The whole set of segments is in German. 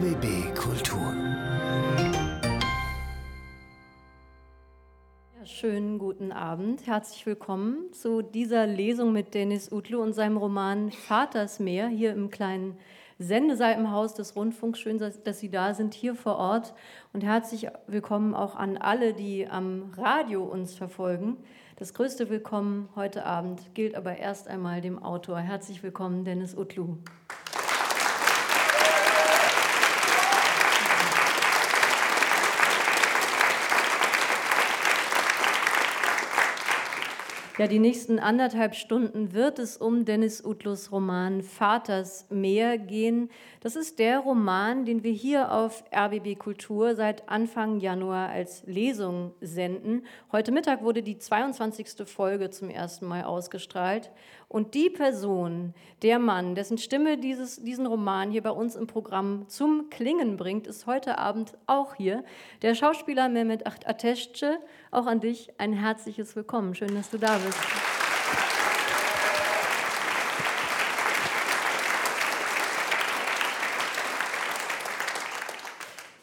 RBB Kultur. Ja, schönen guten Abend. Herzlich willkommen zu dieser Lesung mit Dennis Utlu und seinem Roman Vatersmeer hier im kleinen Sendesaal im Haus des Rundfunks. Schön, dass Sie da sind, hier vor Ort. Und herzlich willkommen auch an alle, die am Radio uns verfolgen. Das größte Willkommen heute Abend gilt aber erst einmal dem Autor. Herzlich willkommen, Dennis Utlu. Ja, die nächsten anderthalb Stunden wird es um Dennis Utlus Roman Vaters Meer gehen. Das ist der Roman, den wir hier auf RBB Kultur seit Anfang Januar als Lesung senden. Heute Mittag wurde die 22. Folge zum ersten Mal ausgestrahlt. Und die Person, der Mann, dessen Stimme dieses, diesen Roman hier bei uns im Programm zum Klingen bringt, ist heute Abend auch hier. Der Schauspieler Mehmet Ateşçe. Auch an dich ein herzliches Willkommen. Schön, dass du da bist.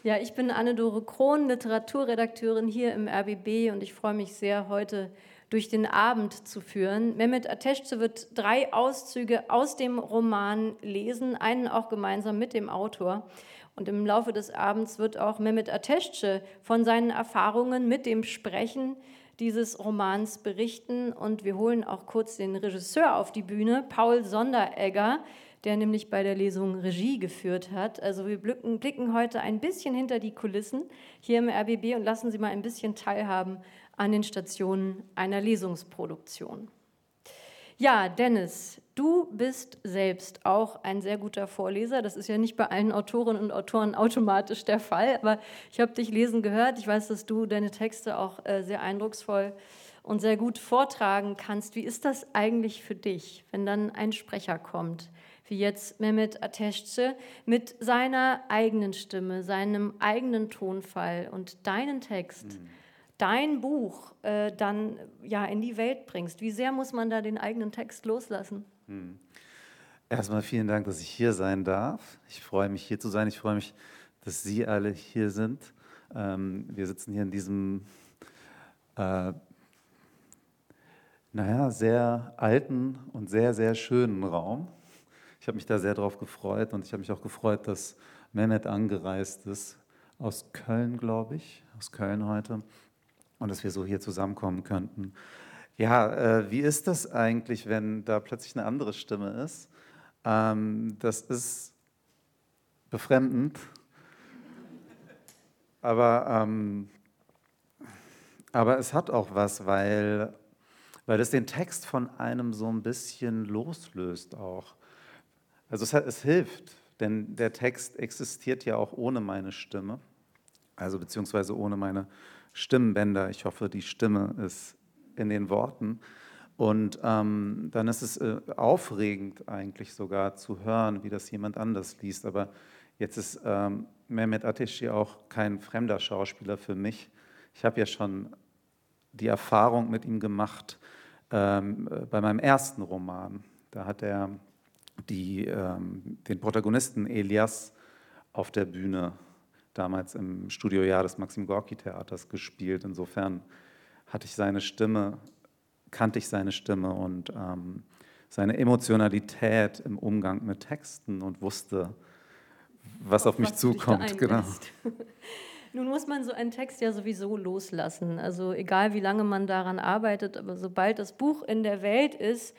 Ja, ich bin Anne-Dore Krohn, Literaturredakteurin hier im RBB und ich freue mich sehr, heute durch den Abend zu führen. Mehmet Ateşçe wird drei Auszüge aus dem Roman lesen, einen auch gemeinsam mit dem Autor. Und im Laufe des Abends wird auch Mehmet Ateşçe von seinen Erfahrungen mit dem Sprechen dieses Romans berichten. Und wir holen auch kurz den Regisseur auf die Bühne, Paul Sonderegger, der nämlich bei der Lesung Regie geführt hat. Also wir blicken heute ein bisschen hinter die Kulissen hier im RBB und lassen Sie mal ein bisschen teilhaben an den Stationen einer Lesungsproduktion. Ja, Dennis, du bist selbst auch ein sehr guter Vorleser. Das ist ja nicht bei allen Autorinnen und Autoren automatisch der Fall, aber ich habe dich lesen gehört. Ich weiß, dass du deine Texte auch äh, sehr eindrucksvoll und sehr gut vortragen kannst. Wie ist das eigentlich für dich, wenn dann ein Sprecher kommt, wie jetzt Mehmet Ateşçe, mit seiner eigenen Stimme, seinem eigenen Tonfall und deinen Text? Mhm dein Buch äh, dann ja in die Welt bringst. Wie sehr muss man da den eigenen Text loslassen? Hm. Erstmal vielen Dank, dass ich hier sein darf. Ich freue mich hier zu sein. Ich freue mich, dass Sie alle hier sind. Ähm, wir sitzen hier in diesem, äh, naja, sehr alten und sehr, sehr schönen Raum. Ich habe mich da sehr drauf gefreut und ich habe mich auch gefreut, dass Mehmet angereist ist aus Köln, glaube ich, aus Köln heute und dass wir so hier zusammenkommen könnten. Ja, äh, wie ist das eigentlich, wenn da plötzlich eine andere Stimme ist? Ähm, das ist befremdend, aber, ähm, aber es hat auch was, weil, weil es den Text von einem so ein bisschen loslöst auch. Also es, es hilft, denn der Text existiert ja auch ohne meine Stimme, also beziehungsweise ohne meine Stimmbänder. Ich hoffe, die Stimme ist in den Worten. Und ähm, dann ist es äh, aufregend eigentlich sogar zu hören, wie das jemand anders liest. Aber jetzt ist ähm, Mehmet Ateşi auch kein fremder Schauspieler für mich. Ich habe ja schon die Erfahrung mit ihm gemacht ähm, bei meinem ersten Roman. Da hat er die, ähm, den Protagonisten Elias auf der Bühne damals im Studiojahr des Maxim Gorki Theaters gespielt. Insofern hatte ich seine Stimme, kannte ich seine Stimme und ähm, seine Emotionalität im Umgang mit Texten und wusste, was auf, auf mich was zukommt. Genau. Nun muss man so einen Text ja sowieso loslassen. Also egal wie lange man daran arbeitet, aber sobald das Buch in der Welt ist,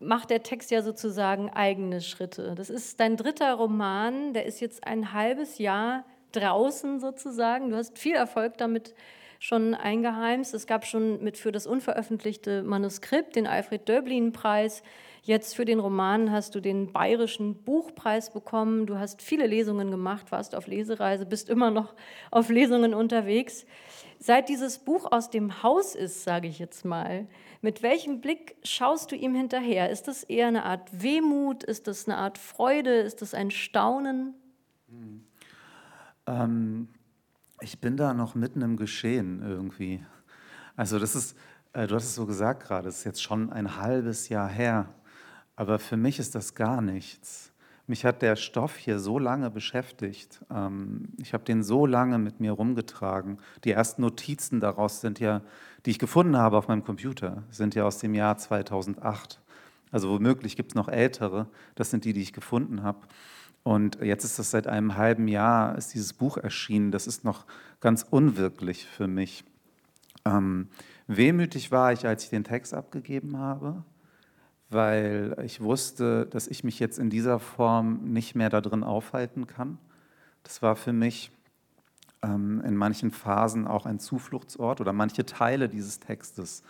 macht der Text ja sozusagen eigene Schritte. Das ist dein dritter Roman, der ist jetzt ein halbes Jahr draußen sozusagen. Du hast viel Erfolg damit schon eingeheimst. Es gab schon mit für das unveröffentlichte Manuskript den Alfred Döblin-Preis. Jetzt für den Roman hast du den Bayerischen Buchpreis bekommen. Du hast viele Lesungen gemacht, warst auf Lesereise, bist immer noch auf Lesungen unterwegs. Seit dieses Buch aus dem Haus ist, sage ich jetzt mal, mit welchem Blick schaust du ihm hinterher? Ist das eher eine Art Wehmut? Ist das eine Art Freude? Ist das ein Staunen? Mhm. Ähm, ich bin da noch mitten im Geschehen irgendwie. Also das ist, äh, du hast es so gesagt gerade, es ist jetzt schon ein halbes Jahr her. Aber für mich ist das gar nichts, mich hat der Stoff hier so lange beschäftigt. Ähm, ich habe den so lange mit mir rumgetragen. Die ersten Notizen daraus sind ja, die ich gefunden habe auf meinem Computer, sind ja aus dem Jahr 2008. Also womöglich gibt es noch ältere. Das sind die, die ich gefunden habe. Und jetzt ist das seit einem halben Jahr, ist dieses Buch erschienen. Das ist noch ganz unwirklich für mich. Ähm, wehmütig war ich, als ich den Text abgegeben habe, weil ich wusste, dass ich mich jetzt in dieser Form nicht mehr da drin aufhalten kann. Das war für mich ähm, in manchen Phasen auch ein Zufluchtsort oder manche Teile dieses Textes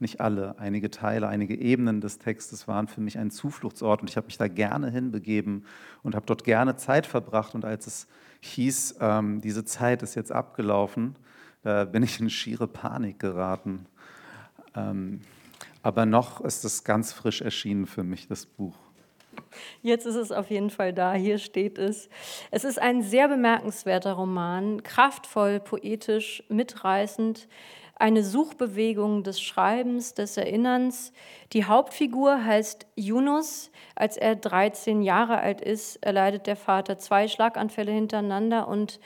nicht alle, einige Teile, einige Ebenen des Textes waren für mich ein Zufluchtsort und ich habe mich da gerne hinbegeben und habe dort gerne Zeit verbracht. Und als es hieß, ähm, diese Zeit ist jetzt abgelaufen, da bin ich in schiere Panik geraten. Ähm, aber noch ist es ganz frisch erschienen für mich, das Buch. Jetzt ist es auf jeden Fall da, hier steht es. Es ist ein sehr bemerkenswerter Roman, kraftvoll, poetisch, mitreißend eine Suchbewegung des Schreibens, des Erinnerns. Die Hauptfigur heißt Yunus. Als er 13 Jahre alt ist, erleidet der Vater zwei Schlaganfälle hintereinander und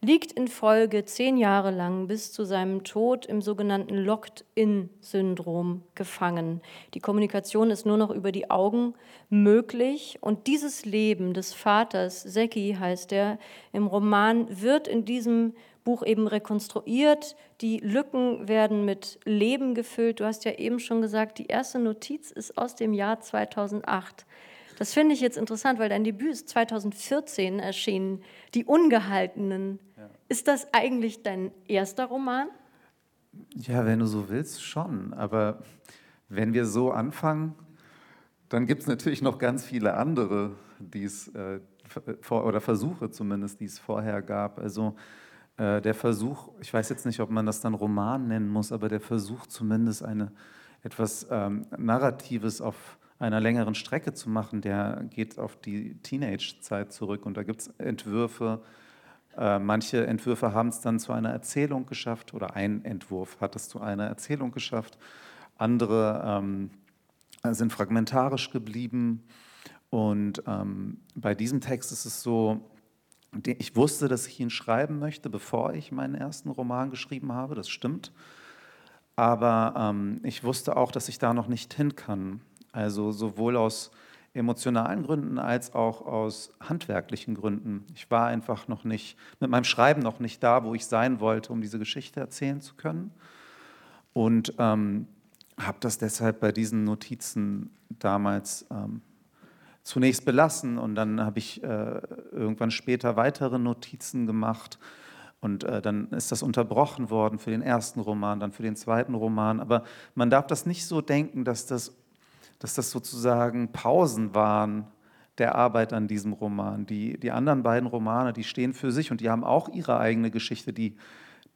liegt in Folge zehn Jahre lang bis zu seinem Tod im sogenannten Locked-in-Syndrom gefangen. Die Kommunikation ist nur noch über die Augen möglich und dieses Leben des Vaters, Seki heißt er, im Roman wird in diesem Buch eben rekonstruiert. Die Lücken werden mit Leben gefüllt. Du hast ja eben schon gesagt, die erste Notiz ist aus dem Jahr 2008. Das finde ich jetzt interessant, weil dein Debüt ist 2014 erschienen, Die Ungehaltenen. Ist das eigentlich dein erster Roman? Ja, wenn du so willst, schon. Aber wenn wir so anfangen, dann gibt es natürlich noch ganz viele andere, die es, äh, oder Versuche zumindest, die es vorher gab. Also äh, der Versuch, ich weiß jetzt nicht, ob man das dann Roman nennen muss, aber der Versuch zumindest eine, etwas ähm, Narratives auf einer längeren Strecke zu machen, der geht auf die Teenage-Zeit zurück und da gibt es Entwürfe. Äh, manche Entwürfe haben es dann zu einer Erzählung geschafft oder ein Entwurf hat es zu einer Erzählung geschafft. Andere ähm, sind fragmentarisch geblieben. Und ähm, bei diesem Text ist es so, ich wusste, dass ich ihn schreiben möchte, bevor ich meinen ersten Roman geschrieben habe, das stimmt. Aber ähm, ich wusste auch, dass ich da noch nicht hin kann. Also sowohl aus emotionalen Gründen als auch aus handwerklichen Gründen. Ich war einfach noch nicht, mit meinem Schreiben noch nicht da, wo ich sein wollte, um diese Geschichte erzählen zu können. Und ähm, habe das deshalb bei diesen Notizen damals ähm, zunächst belassen und dann habe ich äh, irgendwann später weitere Notizen gemacht und äh, dann ist das unterbrochen worden für den ersten Roman, dann für den zweiten Roman. Aber man darf das nicht so denken, dass das, dass das sozusagen Pausen waren der Arbeit an diesem Roman. Die, die anderen beiden Romane, die stehen für sich und die haben auch ihre eigene Geschichte, die,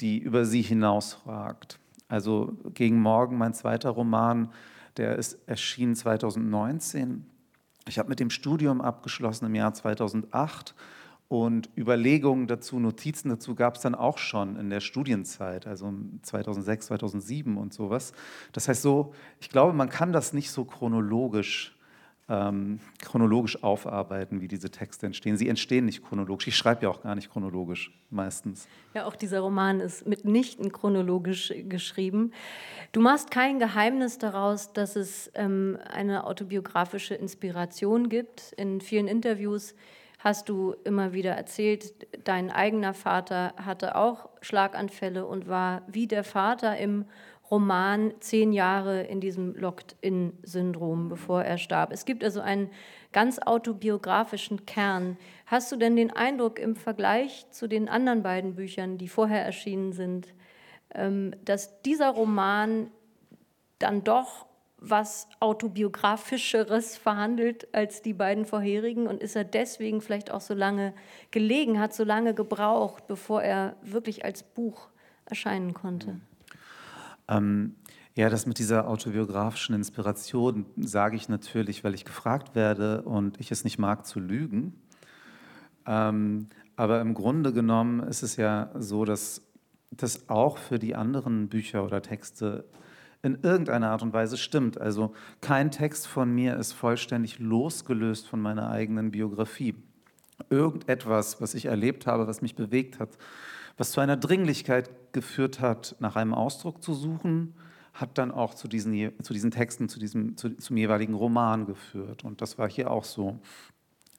die über sie hinausragt. Also gegen Morgen, mein zweiter Roman, der ist erschienen 2019 ich habe mit dem Studium abgeschlossen im Jahr 2008 und Überlegungen dazu, Notizen dazu gab es dann auch schon in der Studienzeit, also 2006, 2007 und sowas. Das heißt so, ich glaube, man kann das nicht so chronologisch ähm, chronologisch aufarbeiten, wie diese Texte entstehen. Sie entstehen nicht chronologisch. Ich schreibe ja auch gar nicht chronologisch meistens. Ja, auch dieser Roman ist mitnichten chronologisch geschrieben. Du machst kein Geheimnis daraus, dass es ähm, eine autobiografische Inspiration gibt. In vielen Interviews hast du immer wieder erzählt, dein eigener Vater hatte auch Schlaganfälle und war wie der Vater im Roman zehn Jahre in diesem Locked-in-Syndrom, bevor er starb. Es gibt also einen ganz autobiografischen Kern. Hast du denn den Eindruck im Vergleich zu den anderen beiden Büchern, die vorher erschienen sind, ähm, dass dieser Roman dann doch was autobiografischeres verhandelt als die beiden vorherigen und ist er deswegen vielleicht auch so lange gelegen, hat so lange gebraucht, bevor er wirklich als Buch erscheinen konnte? Mhm. Ähm, ja, das mit dieser autobiografischen Inspiration sage ich natürlich, weil ich gefragt werde und ich es nicht mag zu lügen. Ähm, aber im Grunde genommen ist es ja so, dass das auch für die anderen Bücher oder Texte in irgendeiner Art und Weise stimmt. Also kein Text von mir ist vollständig losgelöst von meiner eigenen Biografie. Irgendetwas, was ich erlebt habe, was mich bewegt hat, was zu einer Dringlichkeit geführt hat, nach einem Ausdruck zu suchen, hat dann auch zu diesen, zu diesen Texten, zu diesem, zu, zum jeweiligen Roman geführt. Und das war hier auch so.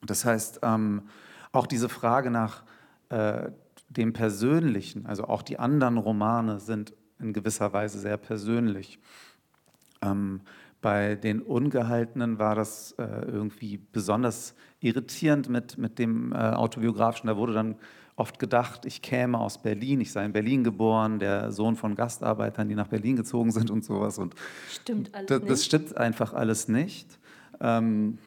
Das heißt, ähm, auch diese Frage nach äh, dem Persönlichen, also auch die anderen Romane sind in gewisser Weise sehr persönlich. Ähm, bei den Ungehaltenen war das äh, irgendwie besonders irritierend mit, mit dem äh, autobiografischen. Da wurde dann oft gedacht, ich käme aus Berlin, ich sei in Berlin geboren, der Sohn von Gastarbeitern, die nach Berlin gezogen sind und sowas. Und stimmt alles das, nicht. Das stimmt einfach alles nicht. Ähm,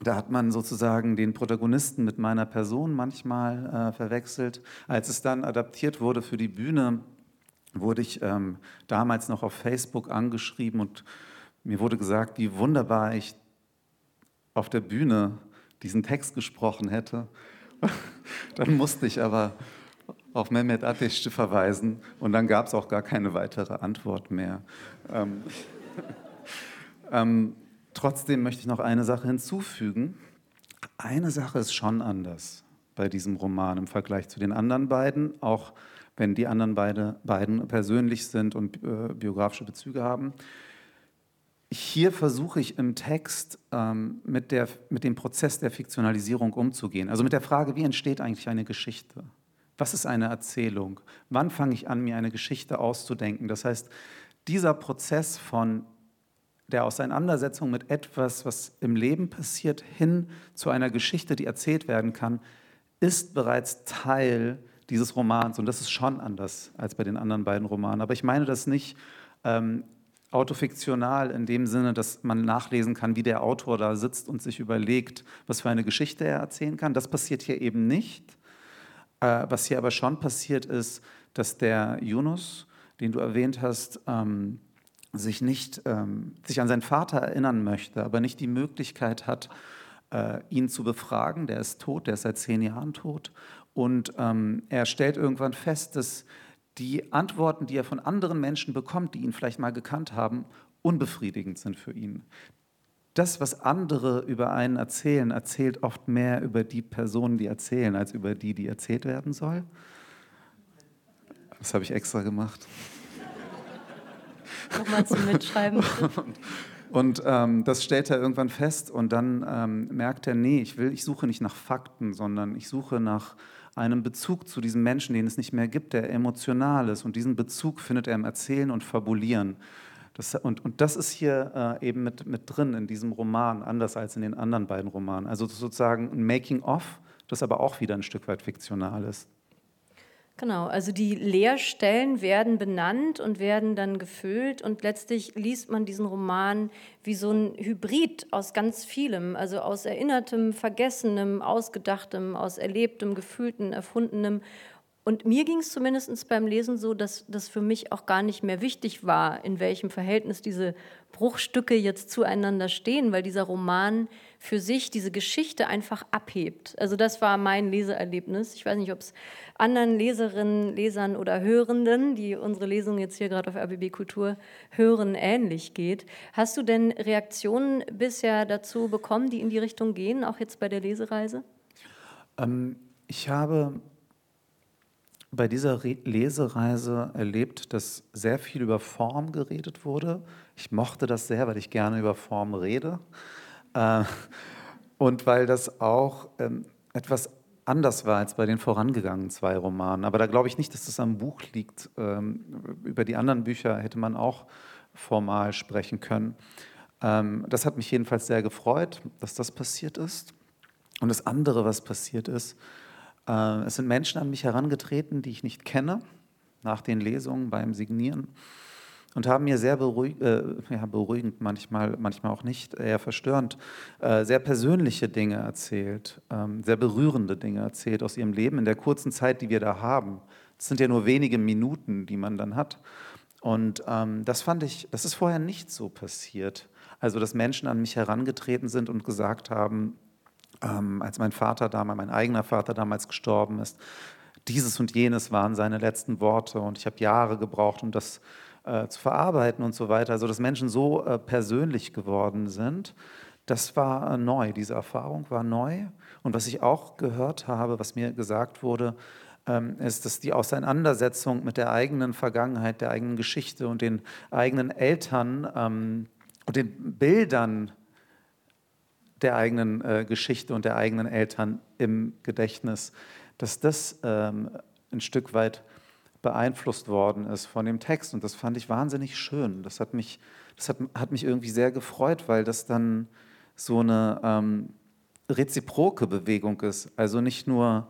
da hat man sozusagen den Protagonisten mit meiner Person manchmal äh, verwechselt. Als es dann adaptiert wurde für die Bühne, wurde ich ähm, damals noch auf Facebook angeschrieben und mir wurde gesagt, wie wunderbar ich auf der Bühne diesen Text gesprochen hätte. dann musste ich aber auf Mehmet Ateş verweisen und dann gab es auch gar keine weitere Antwort mehr. Ähm, ähm, trotzdem möchte ich noch eine Sache hinzufügen. Eine Sache ist schon anders bei diesem Roman im Vergleich zu den anderen beiden, auch wenn die anderen beide, beiden persönlich sind und äh, biografische Bezüge haben. Hier versuche ich im Text ähm, mit, der, mit dem Prozess der Fiktionalisierung umzugehen. Also mit der Frage, wie entsteht eigentlich eine Geschichte? Was ist eine Erzählung? Wann fange ich an, mir eine Geschichte auszudenken? Das heißt, dieser Prozess von der Auseinandersetzung mit etwas, was im Leben passiert, hin zu einer Geschichte, die erzählt werden kann, ist bereits Teil dieses Romans. Und das ist schon anders als bei den anderen beiden Romanen. Aber ich meine das nicht ähm, autofiktional in dem Sinne, dass man nachlesen kann, wie der Autor da sitzt und sich überlegt, was für eine Geschichte er erzählen kann. Das passiert hier eben nicht. Äh, was hier aber schon passiert ist, dass der Yunus, den du erwähnt hast, ähm, sich nicht ähm, sich an seinen Vater erinnern möchte, aber nicht die Möglichkeit hat, äh, ihn zu befragen. Der ist tot, der ist seit zehn Jahren tot. Und ähm, er stellt irgendwann fest, dass die Antworten, die er von anderen Menschen bekommt, die ihn vielleicht mal gekannt haben, unbefriedigend sind für ihn. Das, was andere über einen erzählen, erzählt oft mehr über die Personen, die erzählen, als über die, die erzählt werden soll. Das habe ich extra gemacht. Nochmal zum Mitschreiben. und, und ähm, das stellt er irgendwann fest und dann ähm, merkt er, nee, ich will, ich suche nicht nach Fakten, sondern ich suche nach einem Bezug zu diesem Menschen, den es nicht mehr gibt, der emotional ist. Und diesen Bezug findet er im Erzählen und Fabulieren. Das, und, und, das ist hier äh, eben mit, mit drin in diesem Roman, anders als in den anderen beiden Romanen. Also sozusagen ein Making-of, das aber auch wieder ein Stück weit fiktional ist. Genau, also die Leerstellen werden benannt und werden dann gefüllt und letztlich liest man diesen Roman wie so ein Hybrid aus ganz vielem, also aus Erinnertem, Vergessenem, Ausgedachtem, aus Erlebtem, Gefühltem, Erfundenem. Und mir ging es zumindest beim Lesen so, dass das für mich auch gar nicht mehr wichtig war, in welchem Verhältnis diese Bruchstücke jetzt zueinander stehen, weil dieser Roman für sich diese Geschichte einfach abhebt. Also das war mein Leseerlebnis. Ich weiß nicht, ob es anderen Leserinnen, Lesern oder Hörenden, die unsere Lesung jetzt hier gerade auf RBB Kultur hören, ähnlich geht. Hast du denn Reaktionen bisher dazu bekommen, die in die Richtung gehen, auch jetzt bei der Lesereise? Ähm, ich habe bei dieser Re Lesereise erlebt, dass sehr viel über Form geredet wurde. Ich mochte das sehr, weil ich gerne über Form rede. Äh, und weil das auch ähm, etwas anders war als bei den vorangegangenen zwei Romanen. Aber da glaube ich nicht, dass das am Buch liegt. Ähm, über die anderen Bücher hätte man auch formal sprechen können. Ähm, das hat mich jedenfalls sehr gefreut, dass das passiert ist. Und das andere, was passiert ist, äh, es sind Menschen an mich herangetreten, die ich nicht kenne, nach den Lesungen beim Signieren und haben mir sehr beruhig, äh, ja, beruhigend, manchmal, manchmal auch nicht, eher verstörend, äh, sehr persönliche Dinge erzählt, ähm, sehr berührende Dinge erzählt aus ihrem Leben in der kurzen Zeit, die wir da haben. Das sind ja nur wenige Minuten, die man dann hat. Und ähm, das fand ich, das ist vorher nicht so passiert. Also, dass Menschen an mich herangetreten sind und gesagt haben, ähm, als mein Vater damals, mein eigener Vater damals gestorben ist, dieses und jenes waren seine letzten Worte und ich habe Jahre gebraucht, um das äh, zu verarbeiten und so weiter. Also dass Menschen so äh, persönlich geworden sind, das war äh, neu, diese Erfahrung war neu. Und was ich auch gehört habe, was mir gesagt wurde, ähm, ist, dass die Auseinandersetzung mit der eigenen Vergangenheit, der eigenen Geschichte und den eigenen Eltern ähm, und den Bildern der eigenen äh, Geschichte und der eigenen Eltern im Gedächtnis, dass das ähm, ein Stück weit beeinflusst worden ist von dem Text. Und das fand ich wahnsinnig schön. Das hat mich, das hat, hat mich irgendwie sehr gefreut, weil das dann so eine ähm, reziproke Bewegung ist. Also nicht nur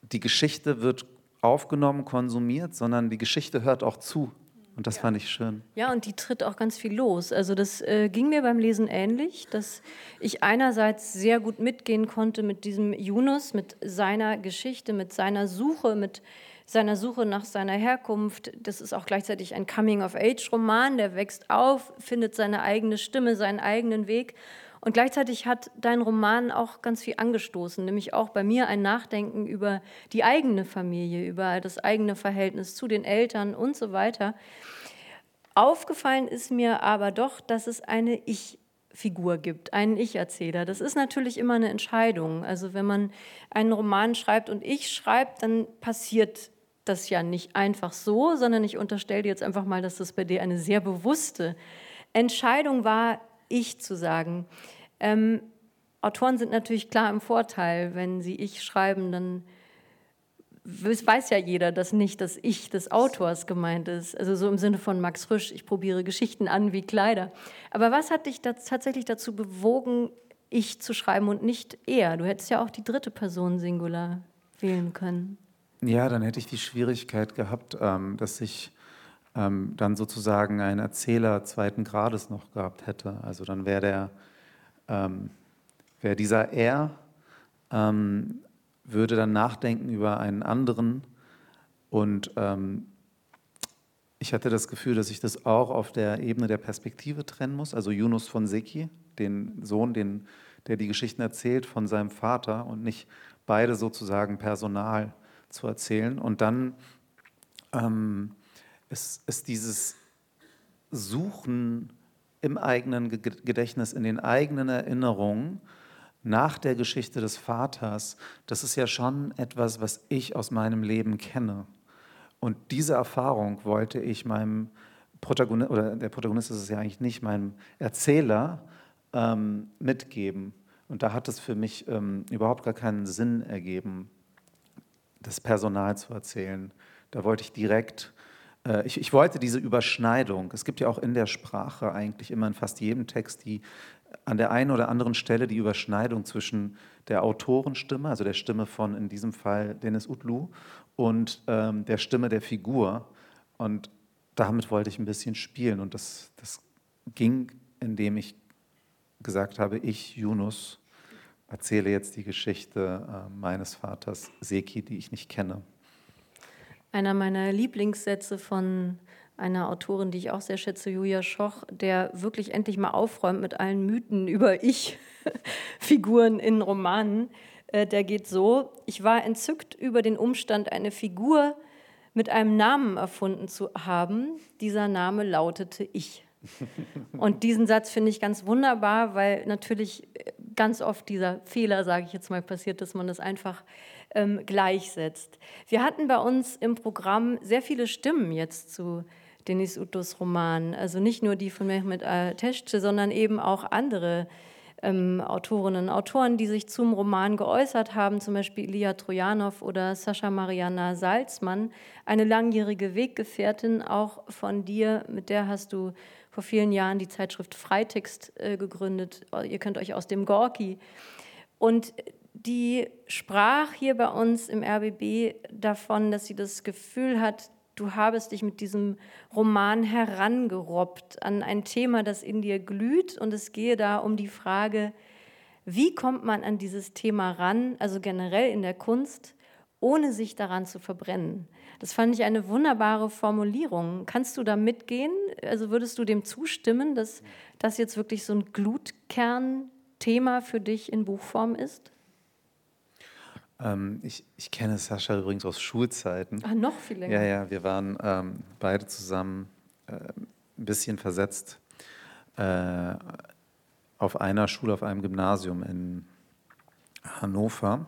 die Geschichte wird aufgenommen, konsumiert, sondern die Geschichte hört auch zu. Und das ja. fand ich schön. Ja, und die tritt auch ganz viel los. Also das äh, ging mir beim Lesen ähnlich, dass ich einerseits sehr gut mitgehen konnte mit diesem Yunus, mit seiner Geschichte, mit seiner Suche, mit seiner Suche nach seiner Herkunft. Das ist auch gleichzeitig ein Coming-of-Age-Roman, der wächst auf, findet seine eigene Stimme, seinen eigenen Weg. Und gleichzeitig hat dein Roman auch ganz viel angestoßen, nämlich auch bei mir ein Nachdenken über die eigene Familie, über das eigene Verhältnis zu den Eltern und so weiter. Aufgefallen ist mir aber doch, dass es eine Ich- Figur gibt, einen Ich-Erzähler. Das ist natürlich immer eine Entscheidung. Also wenn man einen Roman schreibt und ich schreibt, dann passiert das ja nicht einfach so, sondern ich unterstelle dir jetzt einfach mal, dass das bei dir eine sehr bewusste Entscheidung war, ich zu sagen. Ähm, Autoren sind natürlich klar im Vorteil. Wenn sie ich schreiben, dann weiß ja jeder, dass nicht das Ich des Autors gemeint ist. Also so im Sinne von Max Frisch, ich probiere Geschichten an wie Kleider. Aber was hat dich da tatsächlich dazu bewogen, ich zu schreiben und nicht er? Du hättest ja auch die dritte Person Singular wählen können. Ja, dann hätte ich die Schwierigkeit gehabt, ähm, dass ich ähm, dann sozusagen einen Erzähler zweiten Grades noch gehabt hätte. Also dann wäre der, ähm, wäre dieser Er ähm, würde dann nachdenken über einen anderen und ähm, ich hatte das Gefühl, dass ich das auch auf der Ebene der Perspektive trennen muss. Also Yunus von Seki, den Sohn, den, der die Geschichten erzählt von seinem Vater und nicht beide sozusagen personal zu erzählen. Und dann ähm, ist, ist dieses Suchen im eigenen Gedächtnis, in den eigenen Erinnerungen nach der Geschichte des Vaters, das ist ja schon etwas, was ich aus meinem Leben kenne. Und diese Erfahrung wollte ich meinem Protagonist, oder der Protagonist ist es ja eigentlich nicht, meinem Erzähler ähm, mitgeben. Und da hat es für mich ähm, überhaupt gar keinen Sinn ergeben, das Personal zu erzählen. Da wollte ich direkt, äh, ich, ich wollte diese Überschneidung. Es gibt ja auch in der Sprache eigentlich immer in fast jedem Text die an der einen oder anderen Stelle die Überschneidung zwischen der Autorenstimme, also der Stimme von in diesem Fall Dennis Utlu, und ähm, der Stimme der Figur. Und damit wollte ich ein bisschen spielen. Und das, das ging, indem ich gesagt habe, ich, Yunus, erzähle jetzt die Geschichte äh, meines Vaters Seki, die ich nicht kenne. Einer meiner Lieblingssätze von einer Autorin, die ich auch sehr schätze, Julia Schoch, der wirklich endlich mal aufräumt mit allen Mythen über Ich-Figuren in Romanen. Äh, der geht so, ich war entzückt über den Umstand, eine Figur mit einem Namen erfunden zu haben. Dieser Name lautete Ich. Und diesen Satz finde ich ganz wunderbar, weil natürlich ganz oft dieser Fehler, sage ich jetzt mal, passiert, dass man das einfach ähm, gleichsetzt. Wir hatten bei uns im Programm sehr viele Stimmen jetzt zu Denis Utos Roman. Also nicht nur die von Mehmet Ateşçe, sondern eben auch andere ähm, Autorinnen und Autoren, die sich zum Roman geäußert haben, zum Beispiel Ilia Trojanow oder Sascha Mariana Salzmann, eine langjährige Weggefährtin auch von dir, mit der hast du vor vielen Jahren die Zeitschrift Freitext äh, gegründet. Ihr könnt euch aus dem Gorki. Und die sprach hier bei uns im RBB davon, dass sie das Gefühl hat, du habest dich mit diesem Roman herangerobbt an ein Thema, das in dir glüht. Und es gehe da um die Frage, wie kommt man an dieses Thema ran, also generell in der Kunst, ohne sich daran zu verbrennen. Das fand ich eine wunderbare Formulierung. Kannst du da mitgehen? Also würdest du dem zustimmen, dass das jetzt wirklich so ein Glutkernthema für dich in Buchform ist? Ähm, ich, ich, kenne Sascha übrigens aus Schulzeiten. Ah, noch viel länger. Ja, ja, wir waren ähm, beide zusammen äh, ein bisschen versetzt äh, auf einer Schule, auf einem Gymnasium in Hannover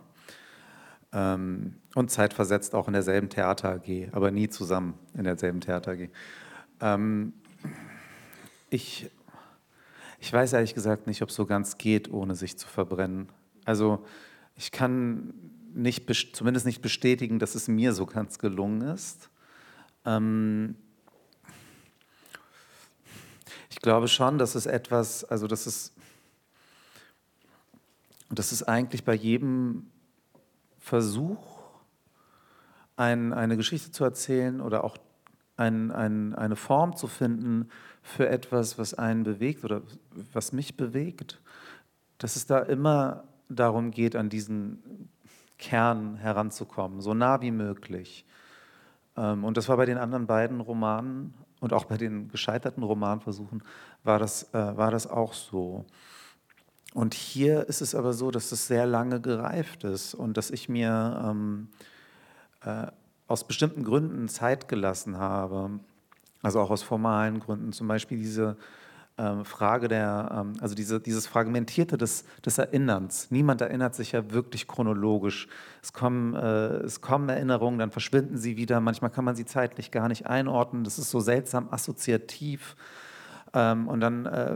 ähm, und zeitversetzt auch in derselben Theater AG, aber nie zusammen in derselben Theater AG. Ähm, ich, ich weiß ehrlich gesagt nicht, ob es so ganz geht, ohne sich zu verbrennen. Also ich kann nicht, zumindest nicht bestätigen, dass es mir so ganz gelungen ist. Ähm, ich glaube schon, dass es etwas, also dass es, dass es eigentlich bei jedem Versuch, ein, eine Geschichte zu erzählen oder auch ein, ein, eine Form zu finden für etwas, was einen bewegt oder was mich bewegt, dass es da immer darum geht, an diesen Kern heranzukommen, so nah wie möglich. Ähm, und das war bei den anderen beiden Romanen und auch bei den gescheiterten Romanversuchen war das, äh, war das auch so. Und hier ist es aber so, dass es sehr lange gereift ist und dass ich mir ähm, äh, aus bestimmten Gründen Zeit gelassen habe, also auch aus formalen Gründen, zum Beispiel diese ähm, Frage der, ähm, also diese, dieses Fragmentierte des, des Erinnerns. Niemand erinnert sich ja wirklich chronologisch. Es kommen, äh, es kommen Erinnerungen, dann verschwinden sie wieder. Manchmal kann man sie zeitlich gar nicht einordnen. Das ist so seltsam assoziativ. Ähm, und dann äh,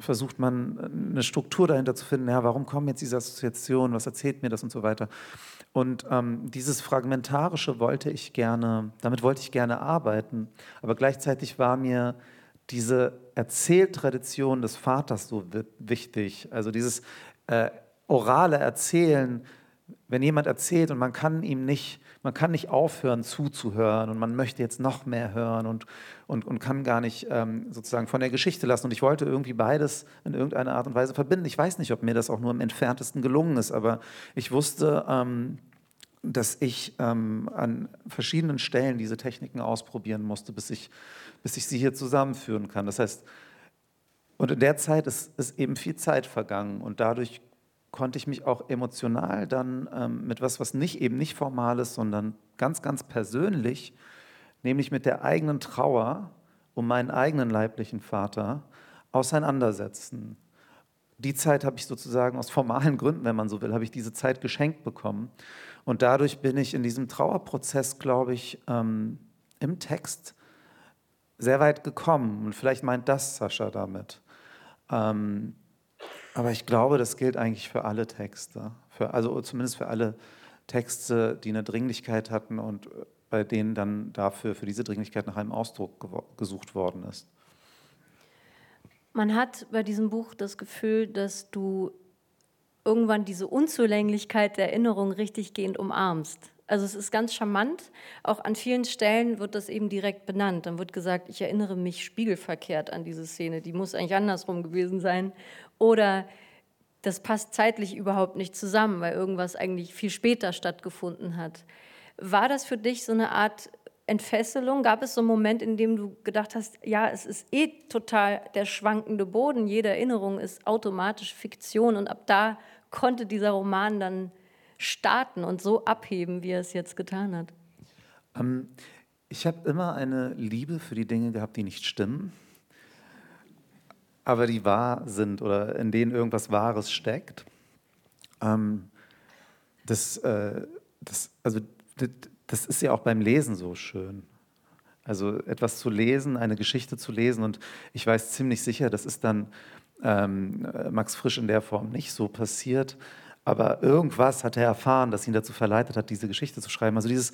versucht man eine Struktur dahinter zu finden. Ja, warum kommen jetzt diese Assoziationen? Was erzählt mir das und so weiter? Und ähm, dieses Fragmentarische wollte ich gerne, damit wollte ich gerne arbeiten. Aber gleichzeitig war mir diese Erzähltradition des Vaters so wichtig. Also dieses äh, orale Erzählen, wenn jemand erzählt und man kann ihm nicht, man kann nicht aufhören zuzuhören und man möchte jetzt noch mehr hören und, und, und kann gar nicht ähm, sozusagen von der Geschichte lassen. Und ich wollte irgendwie beides in irgendeiner Art und Weise verbinden. Ich weiß nicht, ob mir das auch nur im entferntesten gelungen ist, aber ich wusste, ähm, dass ich ähm, an verschiedenen Stellen diese Techniken ausprobieren musste, bis ich bis ich sie hier zusammenführen kann. Das heißt, und in der Zeit ist, ist eben viel Zeit vergangen und dadurch konnte ich mich auch emotional dann ähm, mit was, was nicht eben nicht formal ist, sondern ganz, ganz persönlich, nämlich mit der eigenen Trauer um meinen eigenen leiblichen Vater auseinandersetzen. Die Zeit habe ich sozusagen aus formalen Gründen, wenn man so will, habe ich diese Zeit geschenkt bekommen. Und dadurch bin ich in diesem Trauerprozess, glaube ich, ähm, im Text sehr weit gekommen. Und vielleicht meint das Sascha damit. Ähm, aber ich glaube, das gilt eigentlich für alle Texte. Für, also zumindest für alle Texte, die eine Dringlichkeit hatten und äh, bei denen dann dafür, für diese Dringlichkeit nach einem Ausdruck gesucht worden ist. Man hat bei diesem Buch das Gefühl, dass du irgendwann diese Unzulänglichkeit der Erinnerung richtiggehend umarmst. Also es ist ganz charmant. Auch an vielen Stellen wird das eben direkt benannt. Dann wird gesagt, ich erinnere mich spiegelverkehrt an diese Szene. Die muss eigentlich andersrum gewesen sein. Oder das passt zeitlich überhaupt nicht zusammen, weil irgendwas eigentlich viel später stattgefunden hat. War das für dich so eine Art Entfesselung? Gab es so einen Moment, in dem du gedacht hast, ja, es ist eh total der schwankende Boden, jede Erinnerung ist automatisch Fiktion und ab da konnte dieser Roman dann starten und so abheben, wie er es jetzt getan hat? Ähm, ich habe immer eine Liebe für die Dinge gehabt, die nicht stimmen, aber die wahr sind oder in denen irgendwas Wahres steckt. Ähm, das, äh, das, also, das, das ist ja auch beim Lesen so schön. Also etwas zu lesen, eine Geschichte zu lesen und ich weiß ziemlich sicher, das ist dann ähm, Max Frisch in der Form nicht so passiert, aber irgendwas hat er erfahren, das ihn dazu verleitet hat, diese Geschichte zu schreiben. Also dieses,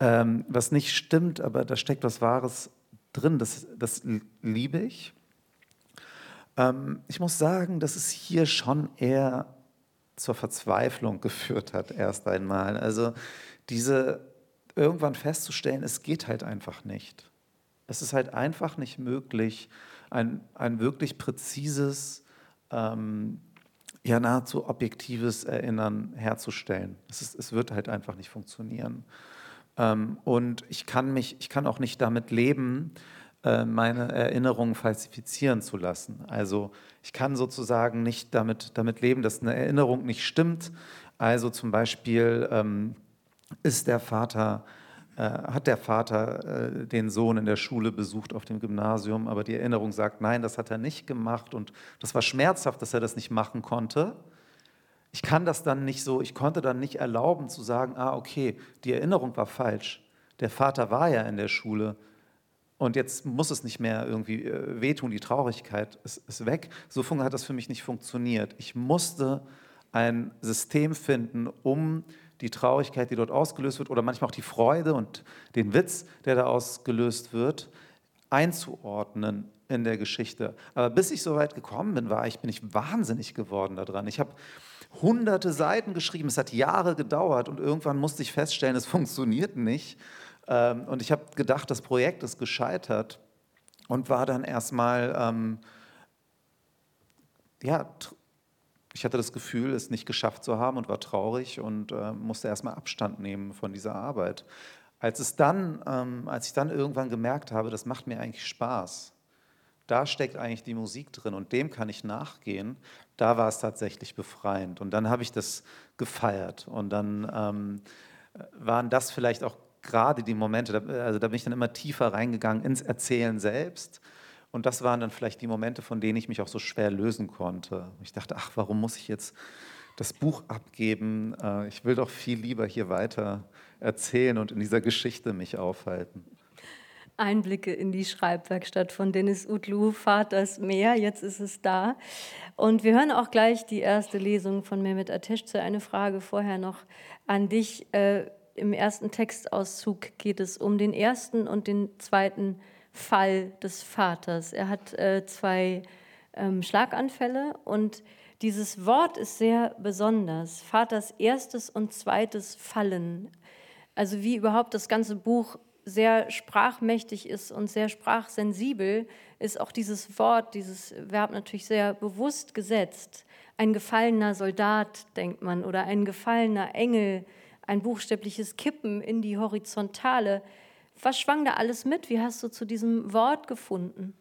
ähm, was nicht stimmt, aber da steckt was Wahres drin, das, das liebe ich. Ähm, ich muss sagen, dass es hier schon eher zur Verzweiflung geführt hat, erst einmal. Also diese irgendwann festzustellen, es geht halt einfach nicht. Es ist halt einfach nicht möglich, ein, ein wirklich präzises ähm, ja nahezu objektives Erinnern herzustellen. Es, ist, es wird halt einfach nicht funktionieren. Ähm, und ich kann, mich, ich kann auch nicht damit leben, äh, meine Erinnerungen falsifizieren zu lassen. Also ich kann sozusagen nicht damit, damit leben, dass eine Erinnerung nicht stimmt. Also zum Beispiel ähm, ist der Vater hat der Vater äh, den Sohn in der Schule besucht auf dem Gymnasium, aber die Erinnerung sagt, nein, das hat er nicht gemacht und das war schmerzhaft, dass er das nicht machen konnte. Ich kann das dann nicht so, ich konnte dann nicht erlauben zu sagen, ah, okay, die Erinnerung war falsch. Der Vater war ja in der Schule und jetzt muss es nicht mehr irgendwie äh, wehtun, die Traurigkeit ist, ist weg. So hat das für mich nicht funktioniert. Ich musste ein System finden, um die Traurigkeit, die dort ausgelöst wird, oder manchmal auch die Freude und den Witz, der da ausgelöst wird, einzuordnen in der Geschichte. Aber bis ich so weit gekommen bin, war ich, bin ich wahnsinnig geworden daran. Ich habe hunderte Seiten geschrieben, es hat Jahre gedauert und irgendwann musste ich feststellen, es funktioniert nicht. Ähm, und ich habe gedacht, das Projekt ist gescheitert und war dann erstmal, ähm, ja, ich hatte das Gefühl, es nicht geschafft zu haben und war traurig und äh, musste erstmal Abstand nehmen von dieser Arbeit. Als, es dann, ähm, als ich dann irgendwann gemerkt habe, das macht mir eigentlich Spaß, da steckt eigentlich die Musik drin und dem kann ich nachgehen, da war es tatsächlich befreiend. Und dann habe ich das gefeiert und dann ähm, waren das vielleicht auch gerade die Momente, also da bin ich dann immer tiefer reingegangen ins Erzählen selbst und das waren dann vielleicht die Momente, von denen ich mich auch so schwer lösen konnte. Ich dachte, ach, warum muss ich jetzt das Buch abgeben? Äh, ich will doch viel lieber hier weiter erzählen und in dieser Geschichte mich aufhalten. Einblicke in die Schreibwerkstatt von Dennis Utlu, Vaters Meer, jetzt ist es da. Und wir hören auch gleich die erste Lesung von Mehmet Ateşçe. Eine Frage vorher noch an dich. Äh, Im ersten Textauszug geht es um den ersten und den zweiten Fall des Vaters. Er hat äh, zwei ähm, Schlaganfälle und dieses Wort ist sehr besonders. Vaters erstes und zweites Fallen. Also wie überhaupt das ganze Buch sehr sprachmächtig ist und sehr sprachsensibel, ist auch dieses Wort, dieses Verb natürlich sehr bewusst gesetzt. Ein gefallener Soldat, denkt man, oder ein gefallener Engel, ein buchstäbliches Kippen in die Horizontale. Was schwang da alles mit? Wie hast du zu diesem Wort gefunden?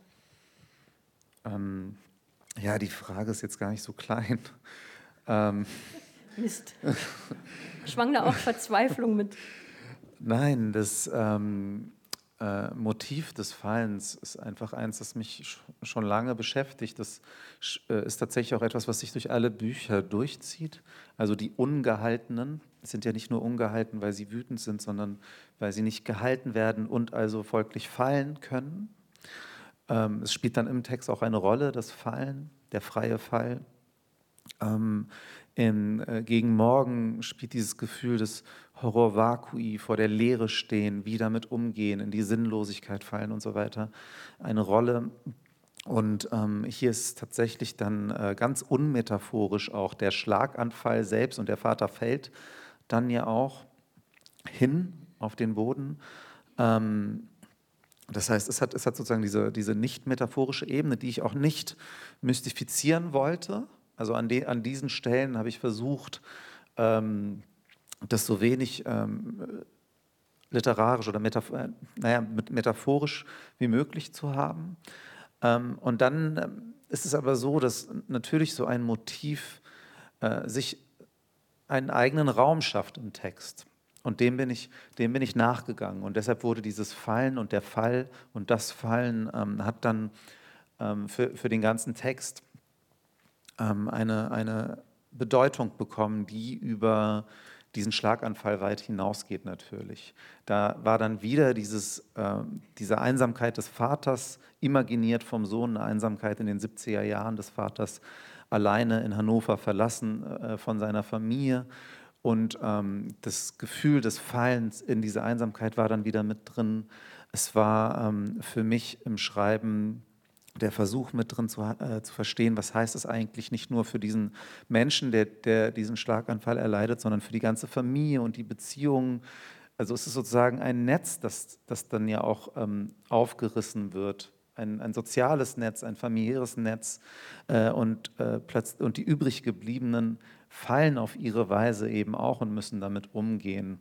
Ähm, ja, die Frage ist jetzt gar nicht so klein. Ähm. Mist. Schwang da auch Verzweiflung mit? Nein, das ähm, äh, Motiv des Fallens ist einfach eins, das mich schon lange beschäftigt. Das äh, ist tatsächlich auch etwas, was sich durch alle Bücher durchzieht. Also die Ungehaltenen sind ja nicht nur ungehalten, weil sie wütend sind, sondern weil sie nicht gehalten werden und also folglich fallen können. Ähm, es spielt dann im Text auch eine Rolle, das Fallen, der freie Fall. Ähm, in, äh, gegen Morgen spielt dieses Gefühl des Horror-Vakui, vor der Leere stehen, wie damit umgehen, in die Sinnlosigkeit fallen und so weiter, eine Rolle. Und ähm, hier ist tatsächlich dann äh, ganz unmetaphorisch auch der Schlaganfall selbst und der Vater fällt dann ja auch hin auf den Boden. Ähm, das heißt, es hat, es hat sozusagen diese, diese nicht metaphorische Ebene, die ich auch nicht mystifizieren wollte. Also an, de, an diesen Stellen habe ich versucht, ähm, das so wenig ähm, literarisch oder metaph äh, naja, metaphorisch wie möglich zu haben. Ähm, und dann ähm, ist es aber so, dass natürlich so ein Motiv äh, sich einen eigenen Raum schafft im Text. Und dem bin ich, dem bin ich nachgegangen. Und deshalb wurde dieses Fallen und der Fall und das Fallen ähm, hat dann ähm, für, für den ganzen Text ähm, eine, eine Bedeutung bekommen, die über diesen Schlaganfall weit hinausgeht natürlich. Da war dann wieder dieses, äh, diese Einsamkeit des Vaters imaginiert vom Sohn, eine Einsamkeit in den 70er Jahren des Vaters, alleine in Hannover verlassen äh, von seiner Familie. Und ähm, das Gefühl des Fallens in diese Einsamkeit war dann wieder mit drin. Es war ähm, für mich im Schreiben der Versuch mit drin zu, äh, zu verstehen, was heißt es eigentlich nicht nur für diesen Menschen, der, der diesen Schlaganfall erleidet, sondern für die ganze Familie und die Beziehungen. Also es ist sozusagen ein Netz, das, das dann ja auch ähm, aufgerissen wird. Ein, ein, soziales Netz, ein familiäres Netz. Äh, und, äh, und die übrig gebliebenen fallen auf ihre Weise eben auch und müssen damit umgehen.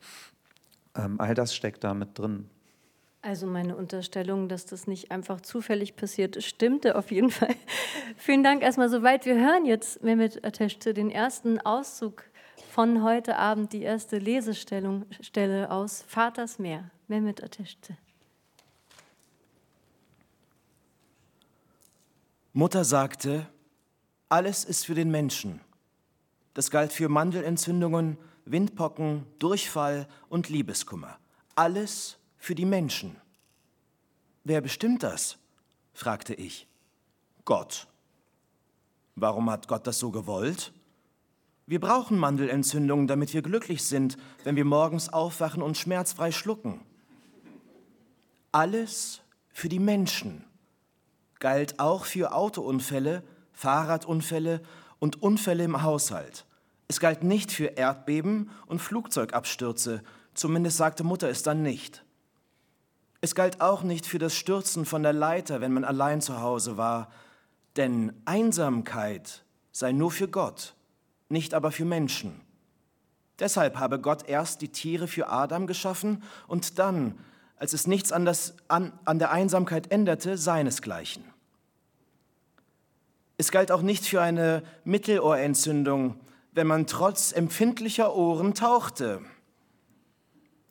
Ähm, all das steckt da mit drin. Also meine Unterstellung, dass das nicht einfach zufällig passiert, stimmte auf jeden Fall. Vielen Dank erstmal soweit. Wir hören jetzt Mehmet Ateşçe den ersten Auszug von heute Abend, die erste Lesestelle aus Vaters Meer. Mehmet Ateşçi. Mutter sagte, alles ist für den Menschen. Das galt für Mandelentzündungen, Windpocken, Durchfall und Liebeskummer. Alles für die Menschen. Wer bestimmt das? fragte ich. Gott. Warum hat Gott das so gewollt? Wir brauchen Mandelentzündungen, damit wir glücklich sind, wenn wir morgens aufwachen und schmerzfrei schlucken. Alles für die Menschen galt auch für Autounfälle, Fahrradunfälle und Unfälle im Haushalt. Es galt nicht für Erdbeben und Flugzeugabstürze, zumindest sagte Mutter es dann nicht. Es galt auch nicht für das Stürzen von der Leiter, wenn man allein zu Hause war, denn Einsamkeit sei nur für Gott, nicht aber für Menschen. Deshalb habe Gott erst die Tiere für Adam geschaffen und dann, als es nichts an, das, an, an der Einsamkeit änderte, seinesgleichen. Es galt auch nicht für eine Mittelohrentzündung, wenn man trotz empfindlicher Ohren tauchte.